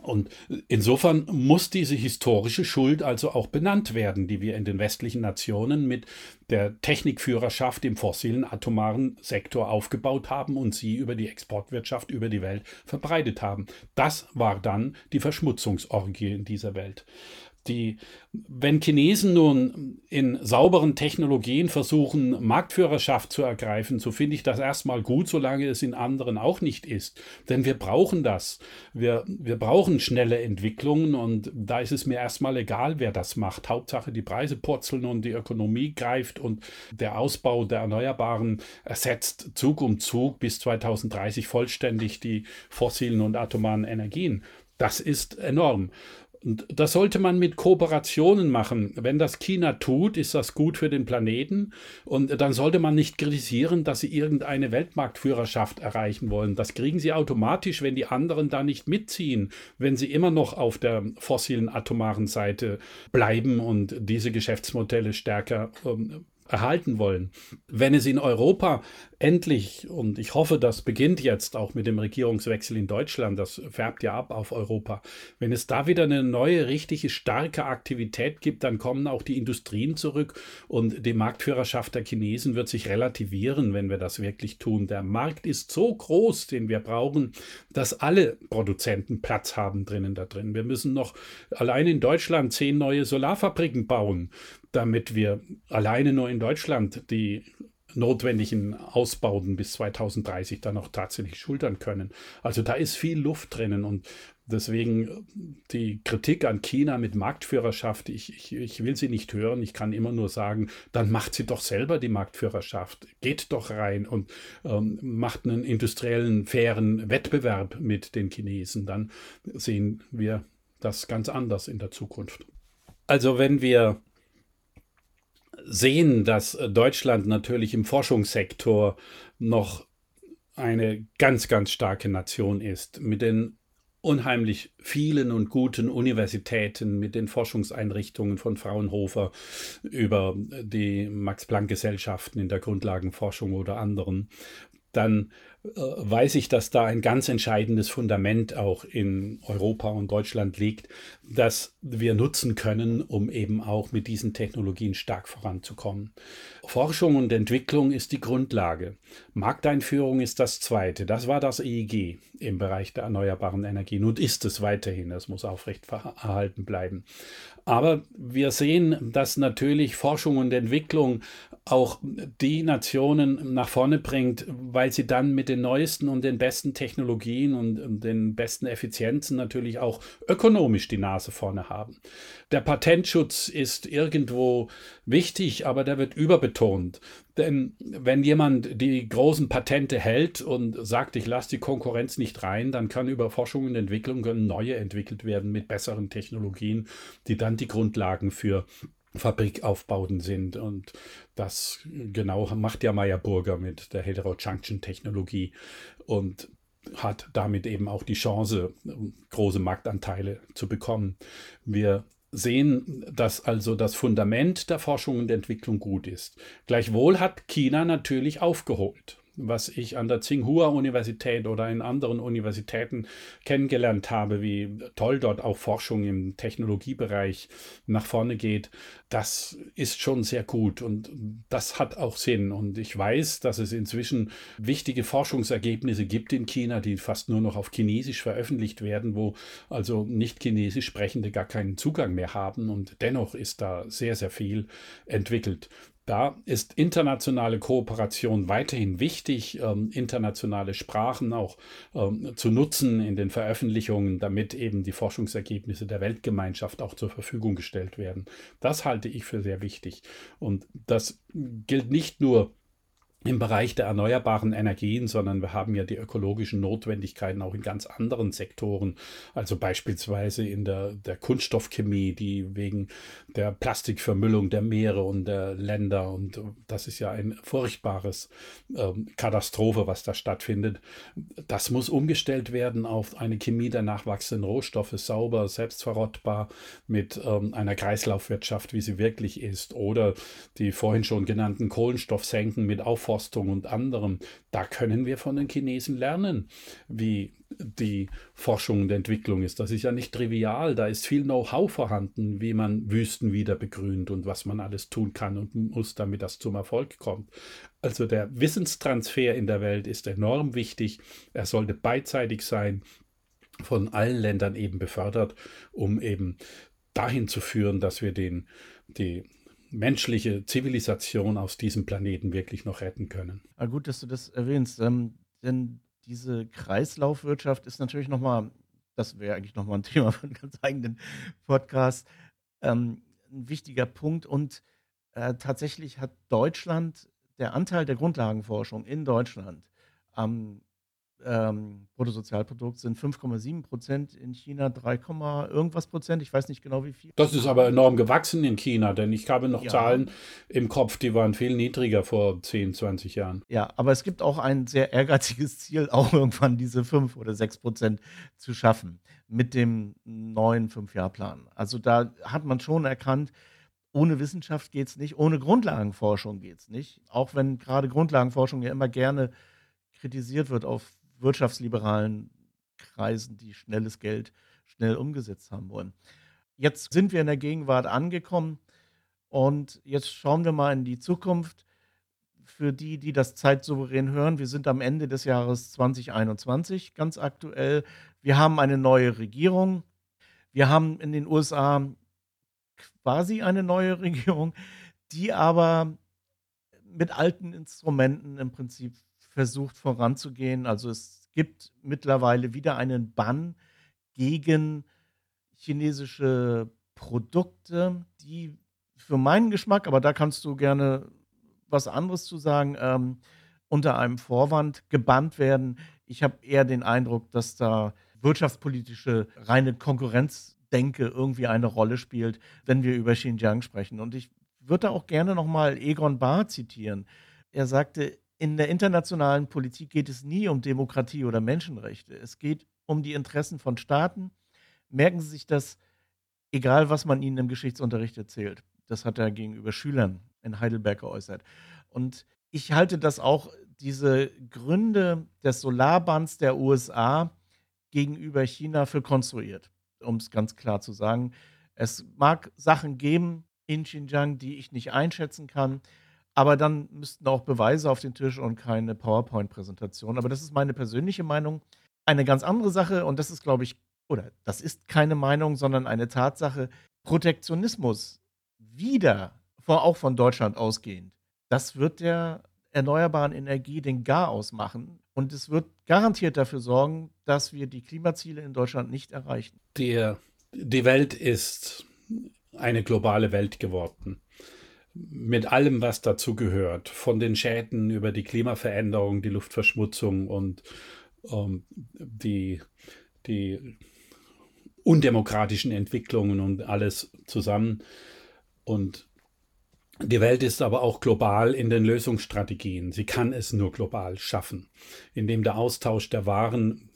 Und insofern muss diese historische Schuld also auch benannt werden, die wir in den westlichen Nationen mit der Technikführerschaft im fossilen atomaren Sektor aufgebaut haben und sie über die Exportwirtschaft über die Welt verbreitet haben. Das war dann die Verschmutzungsorgie in dieser Welt die, wenn Chinesen nun in sauberen Technologien versuchen, Marktführerschaft zu ergreifen, so finde ich das erstmal gut, solange es in anderen auch nicht ist. Denn wir brauchen das. Wir, wir brauchen schnelle Entwicklungen und da ist es mir erstmal egal, wer das macht. Hauptsache die Preise purzeln und die Ökonomie greift und der Ausbau der Erneuerbaren ersetzt Zug um Zug bis 2030 vollständig die fossilen und atomaren Energien. Das ist enorm. Das sollte man mit Kooperationen machen. Wenn das China tut, ist das gut für den Planeten. Und dann sollte man nicht kritisieren, dass sie irgendeine Weltmarktführerschaft erreichen wollen. Das kriegen sie automatisch, wenn die anderen da nicht mitziehen, wenn sie immer noch auf der fossilen atomaren Seite bleiben und diese Geschäftsmodelle stärker ähm, erhalten wollen. Wenn es in Europa endlich, und ich hoffe, das beginnt jetzt auch mit dem Regierungswechsel in Deutschland, das färbt ja ab auf Europa, wenn es da wieder eine neue, richtige, starke Aktivität gibt, dann kommen auch die Industrien zurück und die Marktführerschaft der Chinesen wird sich relativieren, wenn wir das wirklich tun. Der Markt ist so groß, den wir brauchen, dass alle Produzenten Platz haben drinnen da drin. Wir müssen noch allein in Deutschland zehn neue Solarfabriken bauen damit wir alleine nur in Deutschland die notwendigen Ausbauten bis 2030 dann auch tatsächlich schultern können. Also da ist viel Luft drinnen und deswegen die Kritik an China mit Marktführerschaft, ich, ich, ich will sie nicht hören, ich kann immer nur sagen, dann macht sie doch selber die Marktführerschaft, geht doch rein und ähm, macht einen industriellen, fairen Wettbewerb mit den Chinesen, dann sehen wir das ganz anders in der Zukunft. Also wenn wir sehen, dass Deutschland natürlich im Forschungssektor noch eine ganz, ganz starke Nation ist, mit den unheimlich vielen und guten Universitäten, mit den Forschungseinrichtungen von Fraunhofer über die Max-Planck-Gesellschaften in der Grundlagenforschung oder anderen, dann äh, weiß ich, dass da ein ganz entscheidendes Fundament auch in Europa und Deutschland liegt, das wir nutzen können, um eben auch mit diesen Technologien stark voranzukommen. Forschung und Entwicklung ist die Grundlage. Markteinführung ist das zweite. Das war das EEG im Bereich der erneuerbaren Energien und ist es weiterhin. Das muss aufrecht erhalten bleiben. Aber wir sehen, dass natürlich Forschung und Entwicklung auch die Nationen nach vorne bringt, weil sie dann mit den neuesten und den besten Technologien und den besten Effizienzen natürlich auch ökonomisch die Nase vorne haben. Der Patentschutz ist irgendwo wichtig, aber der wird überbetont. Denn wenn jemand die großen Patente hält und sagt, ich lasse die Konkurrenz nicht rein, dann kann über Forschung und Entwicklung neue entwickelt werden mit besseren Technologien, die dann die Grundlagen für Fabrikaufbauten sind. Und das genau macht ja Meyer Burger mit der Heterojunction-Technologie und hat damit eben auch die Chance, große Marktanteile zu bekommen. Wir sehen, dass also das Fundament der Forschung und Entwicklung gut ist. Gleichwohl hat China natürlich aufgeholt was ich an der Tsinghua Universität oder in anderen Universitäten kennengelernt habe, wie toll dort auch Forschung im Technologiebereich nach vorne geht, das ist schon sehr gut und das hat auch Sinn. Und ich weiß, dass es inzwischen wichtige Forschungsergebnisse gibt in China, die fast nur noch auf Chinesisch veröffentlicht werden, wo also nicht Chinesisch Sprechende gar keinen Zugang mehr haben. Und dennoch ist da sehr, sehr viel entwickelt. Da ist internationale Kooperation weiterhin wichtig, ähm, internationale Sprachen auch ähm, zu nutzen in den Veröffentlichungen, damit eben die Forschungsergebnisse der Weltgemeinschaft auch zur Verfügung gestellt werden. Das halte ich für sehr wichtig. Und das gilt nicht nur im Bereich der erneuerbaren Energien, sondern wir haben ja die ökologischen Notwendigkeiten auch in ganz anderen Sektoren, also beispielsweise in der, der Kunststoffchemie, die wegen der Plastikvermüllung der Meere und der Länder und das ist ja ein furchtbares äh, Katastrophe, was da stattfindet. Das muss umgestellt werden auf eine Chemie der nachwachsenden Rohstoffe, sauber, selbstverrottbar, mit ähm, einer Kreislaufwirtschaft, wie sie wirklich ist, oder die vorhin schon genannten Kohlenstoffsenken mit Aufforderungen Aufforstung und anderem, da können wir von den Chinesen lernen, wie die Forschung und Entwicklung ist. Das ist ja nicht trivial, da ist viel Know-how vorhanden, wie man Wüsten wieder begrünt und was man alles tun kann und muss, damit das zum Erfolg kommt. Also der Wissenstransfer in der Welt ist enorm wichtig, er sollte beidseitig sein, von allen Ländern eben befördert, um eben dahin zu führen, dass wir den, die menschliche Zivilisation aus diesem Planeten wirklich noch retten können. Ah, gut, dass du das erwähnst, ähm, denn diese Kreislaufwirtschaft ist natürlich nochmal, das wäre eigentlich nochmal ein Thema einen ganz eigenen Podcast, ähm, ein wichtiger Punkt. Und äh, tatsächlich hat Deutschland, der Anteil der Grundlagenforschung in Deutschland am ähm, Bruttosozialprodukt sind 5,7 Prozent, in China 3, irgendwas Prozent, ich weiß nicht genau wie viel. Das ist aber enorm gewachsen in China, denn ich habe noch ja. Zahlen im Kopf, die waren viel niedriger vor 10, 20 Jahren. Ja, aber es gibt auch ein sehr ehrgeiziges Ziel, auch irgendwann diese 5 oder 6 Prozent zu schaffen mit dem neuen Fünfjahrplan. Also da hat man schon erkannt, ohne Wissenschaft geht es nicht, ohne Grundlagenforschung geht es nicht. Auch wenn gerade Grundlagenforschung ja immer gerne kritisiert wird auf wirtschaftsliberalen Kreisen, die schnelles Geld schnell umgesetzt haben wollen. Jetzt sind wir in der Gegenwart angekommen und jetzt schauen wir mal in die Zukunft. Für die, die das zeitsouverän hören, wir sind am Ende des Jahres 2021 ganz aktuell. Wir haben eine neue Regierung. Wir haben in den USA quasi eine neue Regierung, die aber mit alten Instrumenten im Prinzip versucht voranzugehen. Also es gibt mittlerweile wieder einen Bann gegen chinesische Produkte, die für meinen Geschmack, aber da kannst du gerne was anderes zu sagen, ähm, unter einem Vorwand gebannt werden. Ich habe eher den Eindruck, dass da wirtschaftspolitische reine Konkurrenzdenke irgendwie eine Rolle spielt, wenn wir über Xinjiang sprechen. Und ich würde da auch gerne nochmal Egon Bahr zitieren. Er sagte, in der internationalen Politik geht es nie um Demokratie oder Menschenrechte. Es geht um die Interessen von Staaten. Merken Sie sich das, egal was man Ihnen im Geschichtsunterricht erzählt. Das hat er gegenüber Schülern in Heidelberg geäußert. Und ich halte das auch, diese Gründe des Solarbands der USA gegenüber China für konstruiert, um es ganz klar zu sagen. Es mag Sachen geben in Xinjiang, die ich nicht einschätzen kann, aber dann müssten auch Beweise auf den Tisch und keine PowerPoint-Präsentation. Aber das ist meine persönliche Meinung. Eine ganz andere Sache, und das ist, glaube ich, oder das ist keine Meinung, sondern eine Tatsache, Protektionismus wieder, auch von Deutschland ausgehend, das wird der erneuerbaren Energie den Garaus machen. Und es wird garantiert dafür sorgen, dass wir die Klimaziele in Deutschland nicht erreichen. Der, die Welt ist eine globale Welt geworden. Mit allem, was dazu gehört. Von den Schäden über die Klimaveränderung, die Luftverschmutzung und ähm, die, die undemokratischen Entwicklungen und alles zusammen. Und die Welt ist aber auch global in den Lösungsstrategien. Sie kann es nur global schaffen, indem der Austausch der Waren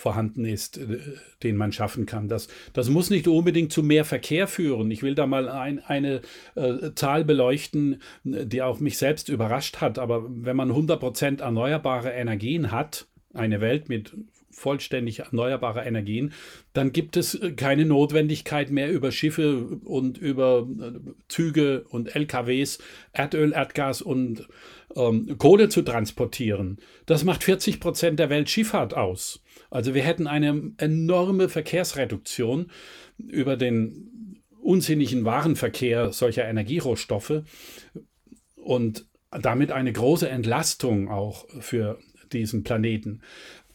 vorhanden ist, äh, den man schaffen kann. Das, das muss nicht unbedingt zu mehr Verkehr führen. Ich will da mal ein, eine äh, Zahl beleuchten, die auch mich selbst überrascht hat. Aber wenn man 100% erneuerbare Energien hat, eine Welt mit vollständig erneuerbarer Energien, dann gibt es äh, keine Notwendigkeit mehr über Schiffe und über äh, Züge und LKWs Erdöl, Erdgas und ähm, Kohle zu transportieren. Das macht 40 Prozent der Weltschifffahrt aus. Also wir hätten eine enorme Verkehrsreduktion über den unsinnigen Warenverkehr solcher Energierohstoffe und damit eine große Entlastung auch für diesen Planeten.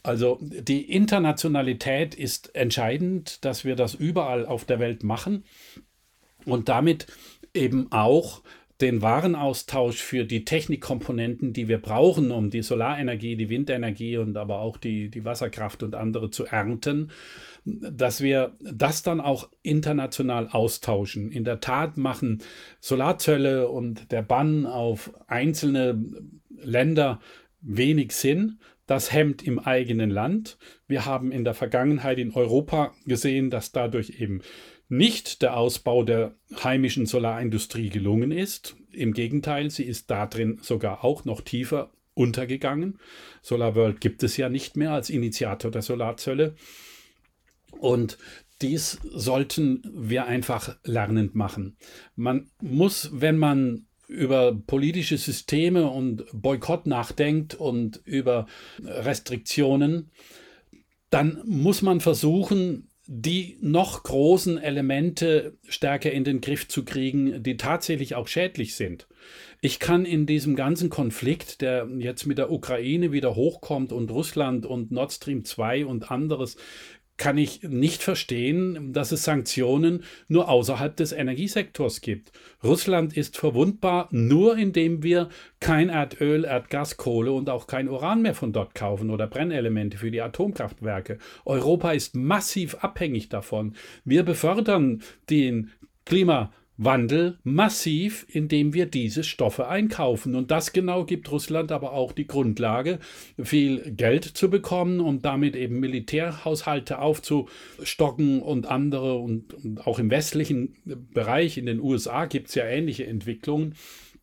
Also die Internationalität ist entscheidend, dass wir das überall auf der Welt machen und damit eben auch den Warenaustausch für die Technikkomponenten, die wir brauchen, um die Solarenergie, die Windenergie und aber auch die, die Wasserkraft und andere zu ernten, dass wir das dann auch international austauschen. In der Tat machen Solarzölle und der Bann auf einzelne Länder wenig Sinn, das hemmt im eigenen Land. Wir haben in der Vergangenheit in Europa gesehen, dass dadurch eben nicht der Ausbau der heimischen Solarindustrie gelungen ist. Im Gegenteil, sie ist darin sogar auch noch tiefer untergegangen. SolarWorld gibt es ja nicht mehr als Initiator der Solarzölle. Und dies sollten wir einfach lernend machen. Man muss, wenn man über politische Systeme und Boykott nachdenkt und über Restriktionen, dann muss man versuchen, die noch großen Elemente stärker in den Griff zu kriegen, die tatsächlich auch schädlich sind. Ich kann in diesem ganzen Konflikt, der jetzt mit der Ukraine wieder hochkommt und Russland und Nord Stream 2 und anderes, kann ich nicht verstehen, dass es Sanktionen nur außerhalb des Energiesektors gibt. Russland ist verwundbar nur indem wir kein Erdöl, Erdgas, Kohle und auch kein Uran mehr von dort kaufen oder Brennelemente für die Atomkraftwerke. Europa ist massiv abhängig davon. Wir befördern den Klima Wandel massiv, indem wir diese Stoffe einkaufen. Und das genau gibt Russland aber auch die Grundlage, viel Geld zu bekommen und damit eben Militärhaushalte aufzustocken und andere. Und, und auch im westlichen Bereich, in den USA, gibt es ja ähnliche Entwicklungen.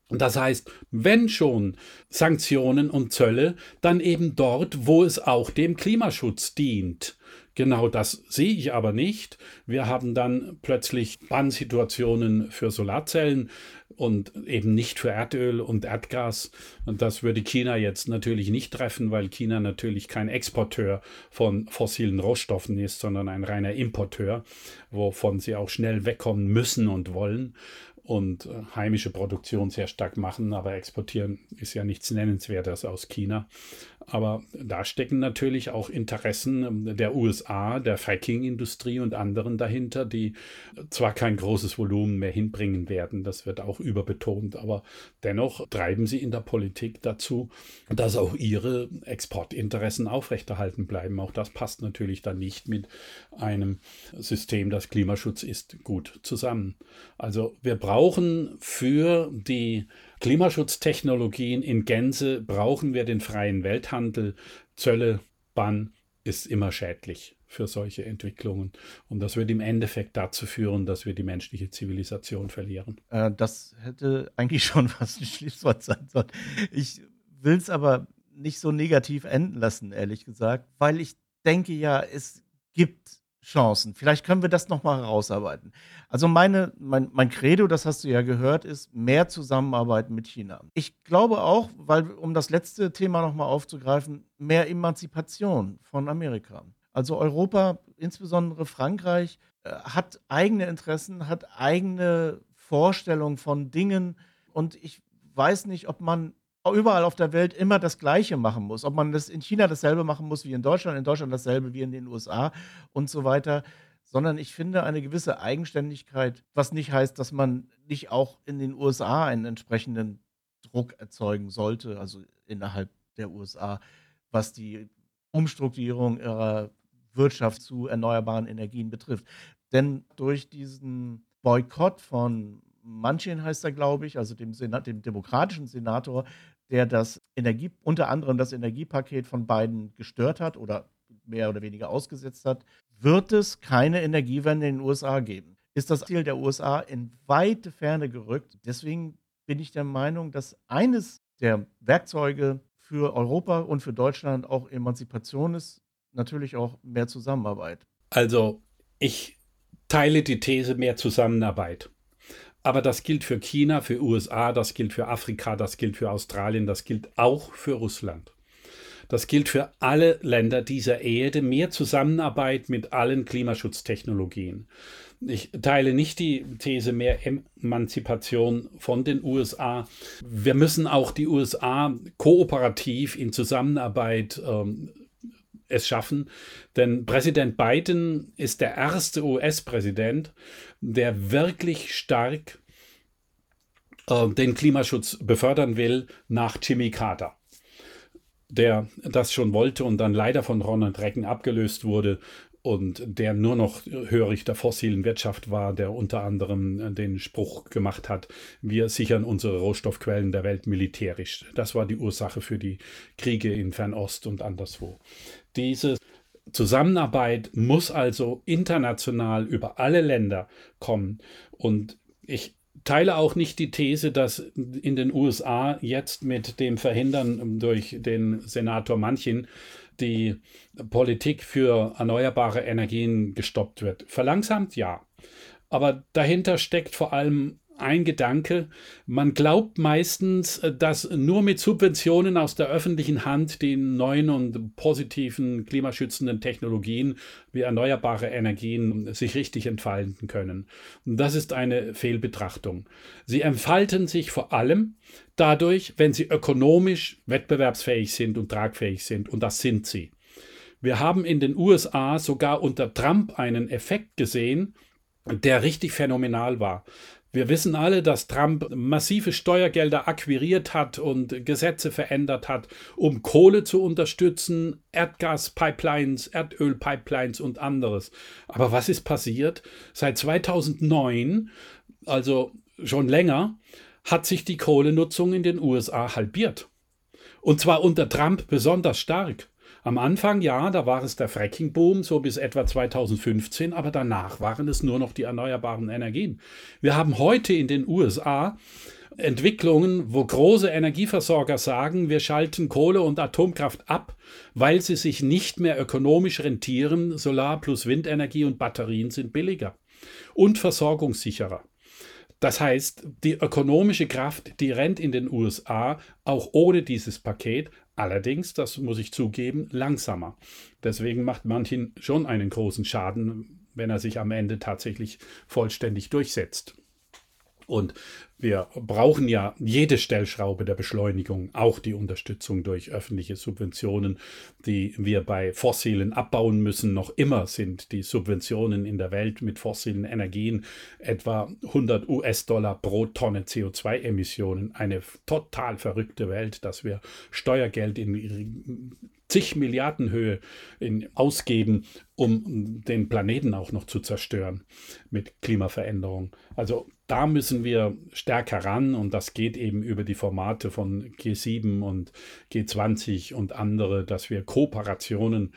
Das heißt, wenn schon Sanktionen und Zölle, dann eben dort, wo es auch dem Klimaschutz dient. Genau das sehe ich aber nicht. Wir haben dann plötzlich Bannsituationen für Solarzellen und eben nicht für Erdöl und Erdgas. Und das würde China jetzt natürlich nicht treffen, weil China natürlich kein Exporteur von fossilen Rohstoffen ist, sondern ein reiner Importeur, wovon sie auch schnell wegkommen müssen und wollen und äh, heimische Produktion sehr stark machen, aber exportieren ist ja nichts Nennenswertes aus China. Aber da stecken natürlich auch Interessen ähm, der USA, der Fracking-Industrie und anderen dahinter, die zwar kein großes Volumen mehr hinbringen werden, das wird auch überbetont, aber dennoch treiben sie in der Politik dazu, dass auch ihre Exportinteressen aufrechterhalten bleiben. Auch das passt natürlich dann nicht mit einem System, das Klimaschutz ist, gut zusammen. Also wir brauchen für die Klimaschutztechnologien in Gänze brauchen wir den freien Welthandel. Zölle, Bann ist immer schädlich für solche Entwicklungen. Und das wird im Endeffekt dazu führen, dass wir die menschliche Zivilisation verlieren. Äh, das hätte eigentlich schon fast ein Schließwort sein sollen. Ich will es aber nicht so negativ enden lassen, ehrlich gesagt, weil ich denke ja, es gibt Chancen. Vielleicht können wir das nochmal herausarbeiten. Also meine, mein, mein Credo, das hast du ja gehört, ist mehr Zusammenarbeit mit China. Ich glaube auch, weil, um das letzte Thema nochmal aufzugreifen, mehr Emanzipation von Amerika. Also Europa, insbesondere Frankreich, äh, hat eigene Interessen, hat eigene Vorstellungen von Dingen. Und ich weiß nicht, ob man überall auf der Welt immer das Gleiche machen muss. Ob man das in China dasselbe machen muss wie in Deutschland, in Deutschland dasselbe wie in den USA und so weiter. Sondern ich finde eine gewisse Eigenständigkeit, was nicht heißt, dass man nicht auch in den USA einen entsprechenden Druck erzeugen sollte, also innerhalb der USA, was die Umstrukturierung ihrer Wirtschaft zu erneuerbaren Energien betrifft. Denn durch diesen Boykott von Manchin heißt er, glaube ich, also dem, Senat, dem demokratischen Senator, der das Energie, unter anderem das Energiepaket von Biden gestört hat oder mehr oder weniger ausgesetzt hat, wird es keine Energiewende in den USA geben. Ist das Ziel der USA in weite Ferne gerückt. Deswegen bin ich der Meinung, dass eines der Werkzeuge für Europa und für Deutschland auch Emanzipation ist, natürlich auch mehr Zusammenarbeit. Also ich teile die These mehr Zusammenarbeit. Aber das gilt für China, für USA, das gilt für Afrika, das gilt für Australien, das gilt auch für Russland. Das gilt für alle Länder dieser Erde, mehr Zusammenarbeit mit allen Klimaschutztechnologien. Ich teile nicht die These mehr Emanzipation von den USA. Wir müssen auch die USA kooperativ in Zusammenarbeit ähm, es schaffen. Denn Präsident Biden ist der erste US-Präsident, der wirklich stark äh, den Klimaschutz befördern will nach Jimmy Carter der das schon wollte und dann leider von Ronald Reagan abgelöst wurde und der nur noch hörig der fossilen Wirtschaft war, der unter anderem äh, den Spruch gemacht hat, wir sichern unsere Rohstoffquellen der Welt militärisch. Das war die Ursache für die Kriege in Fernost und anderswo. Diese Zusammenarbeit muss also international über alle Länder kommen. Und ich teile auch nicht die These, dass in den USA jetzt mit dem Verhindern durch den Senator Manchin die Politik für erneuerbare Energien gestoppt wird. Verlangsamt ja. Aber dahinter steckt vor allem ein Gedanke. Man glaubt meistens, äh, dass nur mit Subventionen aus der öffentlichen Hand die neuen und positiven klimaschützenden Technologien wie erneuerbare Energien sich richtig entfalten können. Das ist eine Fehlbetrachtung. Sie entfalten sich vor allem dadurch, wenn sie ökonomisch wettbewerbsfähig sind und tragfähig sind. Und das sind sie. Wir haben in den USA sogar unter Trump einen Effekt gesehen, der richtig phänomenal war. Wir wissen alle, dass Trump massive Steuergelder akquiriert hat und Gesetze verändert hat, um Kohle zu unterstützen, Erdgaspipelines, Erdölpipelines und anderes. Aber was ist passiert? Seit 2009, also schon länger, hat sich die Kohlenutzung in den USA halbiert. Und zwar unter Trump besonders stark. Am Anfang ja, da war es der Fracking-Boom, so bis etwa 2015, aber danach waren es nur noch die erneuerbaren Energien. Wir haben heute in den USA Entwicklungen, wo große Energieversorger sagen, wir schalten Kohle und Atomkraft ab, weil sie sich nicht mehr ökonomisch rentieren. Solar plus Windenergie und Batterien sind billiger und versorgungssicherer. Das heißt, die ökonomische Kraft, die rennt in den USA auch ohne dieses Paket, allerdings, das muss ich zugeben, langsamer. Deswegen macht manchen schon einen großen Schaden, wenn er sich am Ende tatsächlich vollständig durchsetzt. Und wir brauchen ja jede Stellschraube der Beschleunigung, auch die Unterstützung durch öffentliche Subventionen, die wir bei fossilen abbauen müssen. Noch immer sind die Subventionen in der Welt mit fossilen Energien etwa 100 US-Dollar pro Tonne CO2-Emissionen. Eine total verrückte Welt, dass wir Steuergeld in zig Milliarden Höhe in, ausgeben, um den Planeten auch noch zu zerstören mit Klimaveränderung. Also da müssen wir stärker ran und das geht eben über die Formate von G7 und G20 und andere, dass wir Kooperationen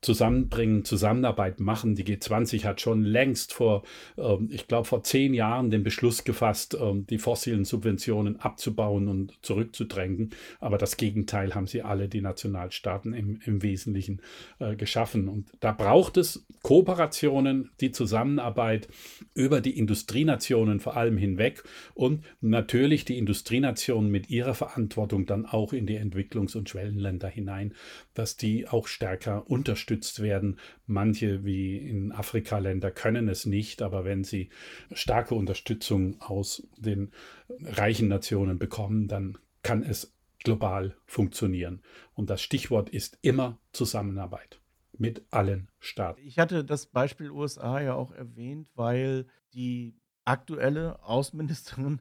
zusammenbringen, Zusammenarbeit machen. Die G20 hat schon längst vor, ähm, ich glaube, vor zehn Jahren den Beschluss gefasst, ähm, die fossilen Subventionen abzubauen und zurückzudrängen. Aber das Gegenteil haben sie alle, die Nationalstaaten, im, im Wesentlichen äh, geschaffen. Und da braucht es Kooperationen, die Zusammenarbeit über die Industrienationen vor allem hinweg und natürlich die Industrienationen mit ihrer Verantwortung dann auch in die Entwicklungs- und Schwellenländer hinein, dass die auch stärker unterstützen unterstützt werden. Manche, wie in Afrika-Länder, können es nicht, aber wenn sie starke Unterstützung aus den reichen Nationen bekommen, dann kann es global funktionieren. Und das Stichwort ist immer Zusammenarbeit mit allen Staaten. Ich hatte das Beispiel USA ja auch erwähnt, weil die aktuelle Außenministerin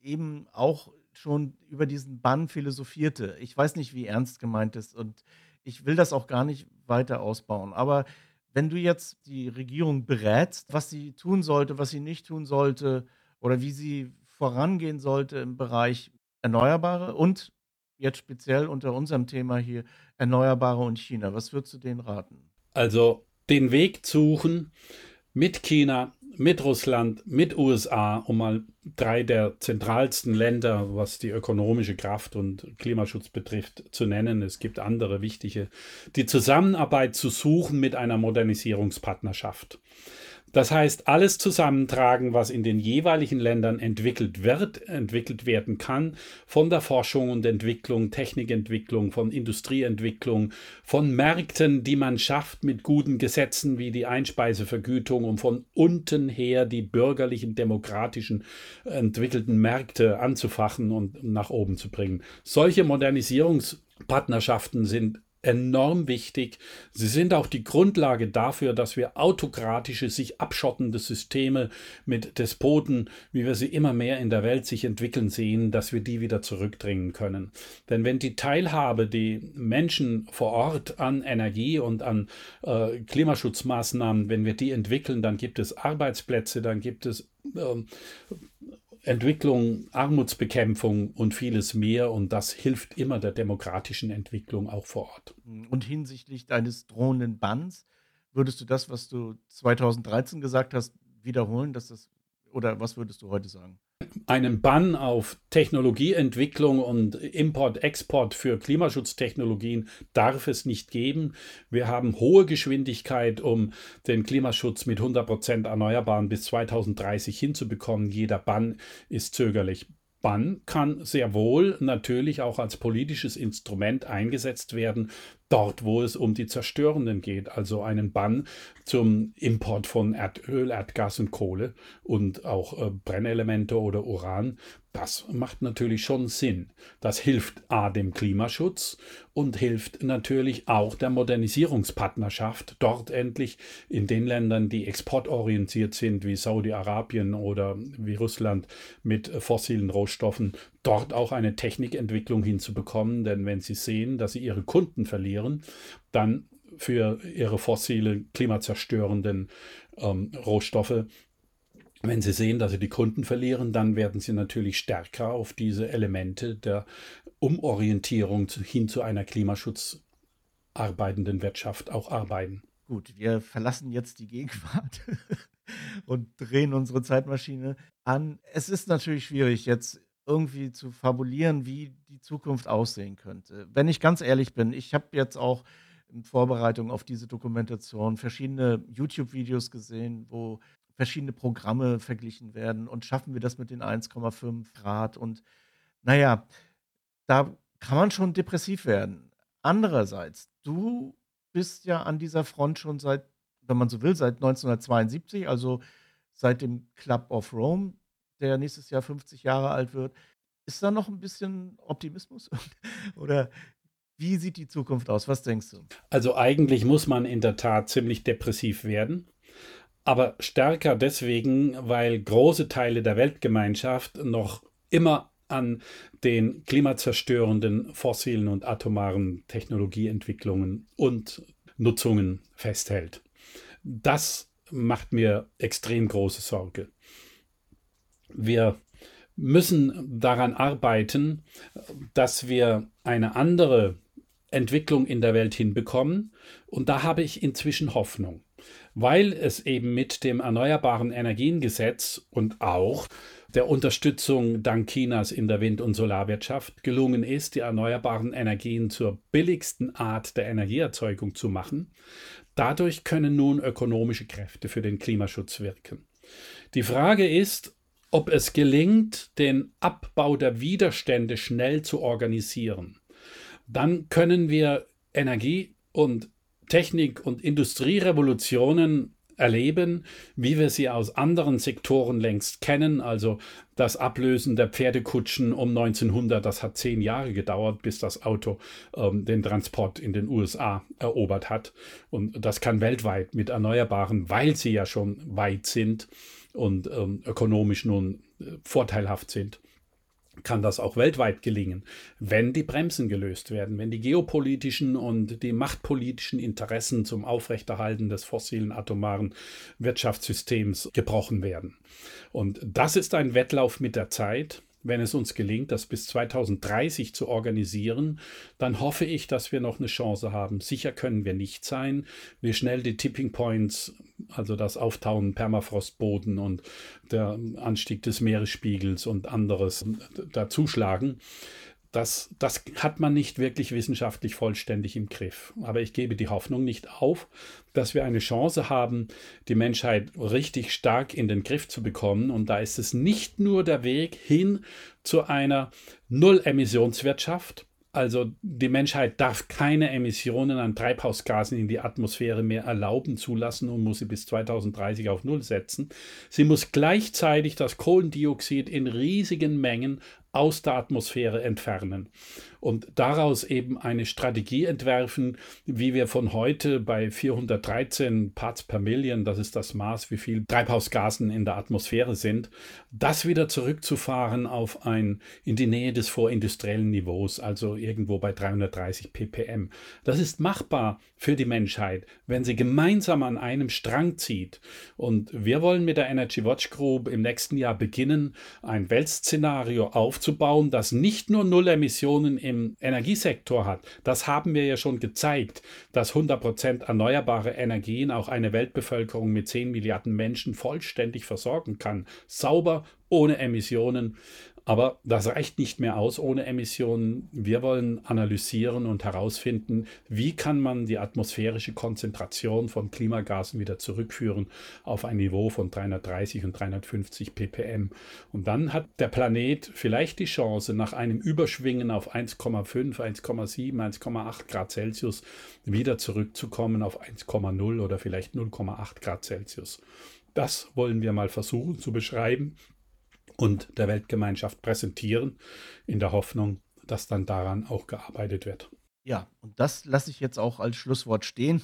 eben auch schon über diesen Bann philosophierte. Ich weiß nicht, wie ernst gemeint ist und ich will das auch gar nicht weiter ausbauen. Aber wenn du jetzt die Regierung berätst, was sie tun sollte, was sie nicht tun sollte oder wie sie vorangehen sollte im Bereich Erneuerbare und jetzt speziell unter unserem Thema hier Erneuerbare und China, was würdest du denen raten? Also den Weg suchen mit China mit Russland, mit USA, um mal drei der zentralsten Länder, was die ökonomische Kraft und Klimaschutz betrifft, zu nennen. Es gibt andere wichtige, die Zusammenarbeit zu suchen mit einer Modernisierungspartnerschaft. Das heißt, alles zusammentragen, was in den jeweiligen Ländern entwickelt wird, entwickelt werden kann, von der Forschung und Entwicklung, Technikentwicklung, von Industrieentwicklung, von Märkten, die man schafft mit guten Gesetzen wie die Einspeisevergütung, um von unten her die bürgerlichen, demokratischen, entwickelten Märkte anzufachen und nach oben zu bringen. Solche Modernisierungspartnerschaften sind enorm wichtig. Sie sind auch die Grundlage dafür, dass wir autokratische, sich abschottende Systeme mit Despoten, wie wir sie immer mehr in der Welt sich entwickeln sehen, dass wir die wieder zurückdringen können. Denn wenn die Teilhabe, die Menschen vor Ort an Energie und an äh, Klimaschutzmaßnahmen, wenn wir die entwickeln, dann gibt es Arbeitsplätze, dann gibt es äh, Entwicklung, Armutsbekämpfung und vieles mehr. Und das hilft immer der demokratischen Entwicklung auch vor Ort. Und hinsichtlich deines drohenden Banns, würdest du das, was du 2013 gesagt hast, wiederholen, dass das, oder was würdest du heute sagen? Einen Bann auf Technologieentwicklung und Import-Export für Klimaschutztechnologien darf es nicht geben. Wir haben hohe Geschwindigkeit, um den Klimaschutz mit 100 Prozent Erneuerbaren bis 2030 hinzubekommen. Jeder Bann ist zögerlich. Bann kann sehr wohl natürlich auch als politisches Instrument eingesetzt werden, dort, wo es um die Zerstörenden geht, also einen Bann zum Import von Erdöl, Erdgas und Kohle und auch äh, Brennelemente oder Uran, das macht natürlich schon Sinn. Das hilft A dem Klimaschutz und hilft natürlich auch der Modernisierungspartnerschaft, dort endlich in den Ländern, die exportorientiert sind, wie Saudi-Arabien oder wie Russland mit fossilen Rohstoffen, dort auch eine Technikentwicklung hinzubekommen. Denn wenn sie sehen, dass sie ihre Kunden verlieren, dann für ihre fossile, klimazerstörenden ähm, Rohstoffe wenn Sie sehen, dass Sie die Kunden verlieren, dann werden Sie natürlich stärker auf diese Elemente der Umorientierung hin zu einer klimaschutzarbeitenden Wirtschaft auch arbeiten. Gut, wir verlassen jetzt die Gegenwart und drehen unsere Zeitmaschine an. Es ist natürlich schwierig, jetzt irgendwie zu fabulieren, wie die Zukunft aussehen könnte. Wenn ich ganz ehrlich bin, ich habe jetzt auch in Vorbereitung auf diese Dokumentation verschiedene YouTube-Videos gesehen, wo verschiedene Programme verglichen werden und schaffen wir das mit den 1,5 Grad und naja, da kann man schon depressiv werden. Andererseits, du bist ja an dieser Front schon seit, wenn man so will, seit 1972, also seit dem Club of Rome, der nächstes Jahr 50 Jahre alt wird. Ist da noch ein bisschen Optimismus? Oder wie sieht die Zukunft aus? Was denkst du? Also eigentlich muss man in der Tat ziemlich depressiv werden aber stärker deswegen, weil große Teile der Weltgemeinschaft noch immer an den klimazerstörenden fossilen und atomaren Technologieentwicklungen und Nutzungen festhält. Das macht mir extrem große Sorge. Wir müssen daran arbeiten, dass wir eine andere Entwicklung in der Welt hinbekommen. Und da habe ich inzwischen Hoffnung, weil es eben mit dem Erneuerbaren Energiengesetz und auch der Unterstützung dank Chinas in der Wind- und Solarwirtschaft gelungen ist, die erneuerbaren Energien zur billigsten Art der Energieerzeugung zu machen. Dadurch können nun ökonomische Kräfte für den Klimaschutz wirken. Die Frage ist, ob es gelingt, den Abbau der Widerstände schnell zu organisieren. Dann können wir Energie- und Technik- und Industrierevolutionen erleben, wie wir sie aus anderen Sektoren längst kennen. Also das Ablösen der Pferdekutschen um 1900, das hat zehn Jahre gedauert, bis das Auto ähm, den Transport in den USA erobert hat. Und das kann weltweit mit Erneuerbaren, weil sie ja schon weit sind und ähm, ökonomisch nun äh, vorteilhaft sind, kann das auch weltweit gelingen, wenn die Bremsen gelöst werden, wenn die geopolitischen und die machtpolitischen Interessen zum Aufrechterhalten des fossilen atomaren Wirtschaftssystems gebrochen werden. Und das ist ein Wettlauf mit der Zeit wenn es uns gelingt, das bis 2030 zu organisieren, dann hoffe ich, dass wir noch eine Chance haben. Sicher können wir nicht sein, wie schnell die Tipping Points, also das Auftauen Permafrostboden und der Anstieg des Meeresspiegels und anderes dazuschlagen. Das, das hat man nicht wirklich wissenschaftlich vollständig im Griff. Aber ich gebe die Hoffnung nicht auf, dass wir eine Chance haben, die Menschheit richtig stark in den Griff zu bekommen. Und da ist es nicht nur der Weg hin zu einer Null-Emissionswirtschaft, also die Menschheit darf keine Emissionen an Treibhausgasen in die Atmosphäre mehr erlauben, zulassen und muss sie bis 2030 auf Null setzen. Sie muss gleichzeitig das Kohlendioxid in riesigen Mengen aus der Atmosphäre entfernen und daraus eben eine Strategie entwerfen, wie wir von heute bei 413 Parts per Million, das ist das Maß, wie viel Treibhausgasen in der Atmosphäre sind, das wieder zurückzufahren auf ein in die Nähe des vorindustriellen Niveaus, also irgendwo bei 330 ppm. Das ist machbar für die Menschheit, wenn sie gemeinsam an einem Strang zieht. Und wir wollen mit der Energy Watch Group im nächsten Jahr beginnen, ein Weltszenario aufzunehmen, aufzubauen, das nicht nur Null Emissionen im Energiesektor hat. Das haben wir ja schon gezeigt, dass 100% erneuerbare Energien auch eine Weltbevölkerung mit 10 Milliarden Menschen vollständig versorgen kann. Sauber, ohne Emissionen. Aber das reicht nicht mehr aus ohne Emissionen. Wir wollen analysieren und herausfinden, wie kann man die atmosphärische Konzentration von Klimagasen wieder zurückführen auf ein Niveau von 330 und 350 ppm. Und dann hat der Planet vielleicht die Chance, nach einem Überschwingen auf 1,5, 1,7, 1,8 Grad Celsius wieder zurückzukommen auf 1,0 oder vielleicht 0,8 Grad Celsius. Das wollen wir mal versuchen zu beschreiben und der Weltgemeinschaft präsentieren, in der Hoffnung, dass dann daran auch gearbeitet wird. Ja, und das lasse ich jetzt auch als Schlusswort stehen.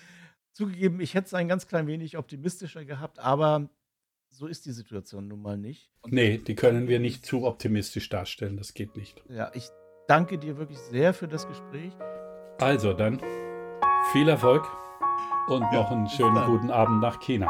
Zugegeben, ich hätte es ein ganz klein wenig optimistischer gehabt, aber so ist die Situation nun mal nicht. Und nee, die können wir nicht zu optimistisch darstellen, das geht nicht. Ja, ich danke dir wirklich sehr für das Gespräch. Also dann, viel Erfolg und ja, noch einen schönen guten Abend nach China.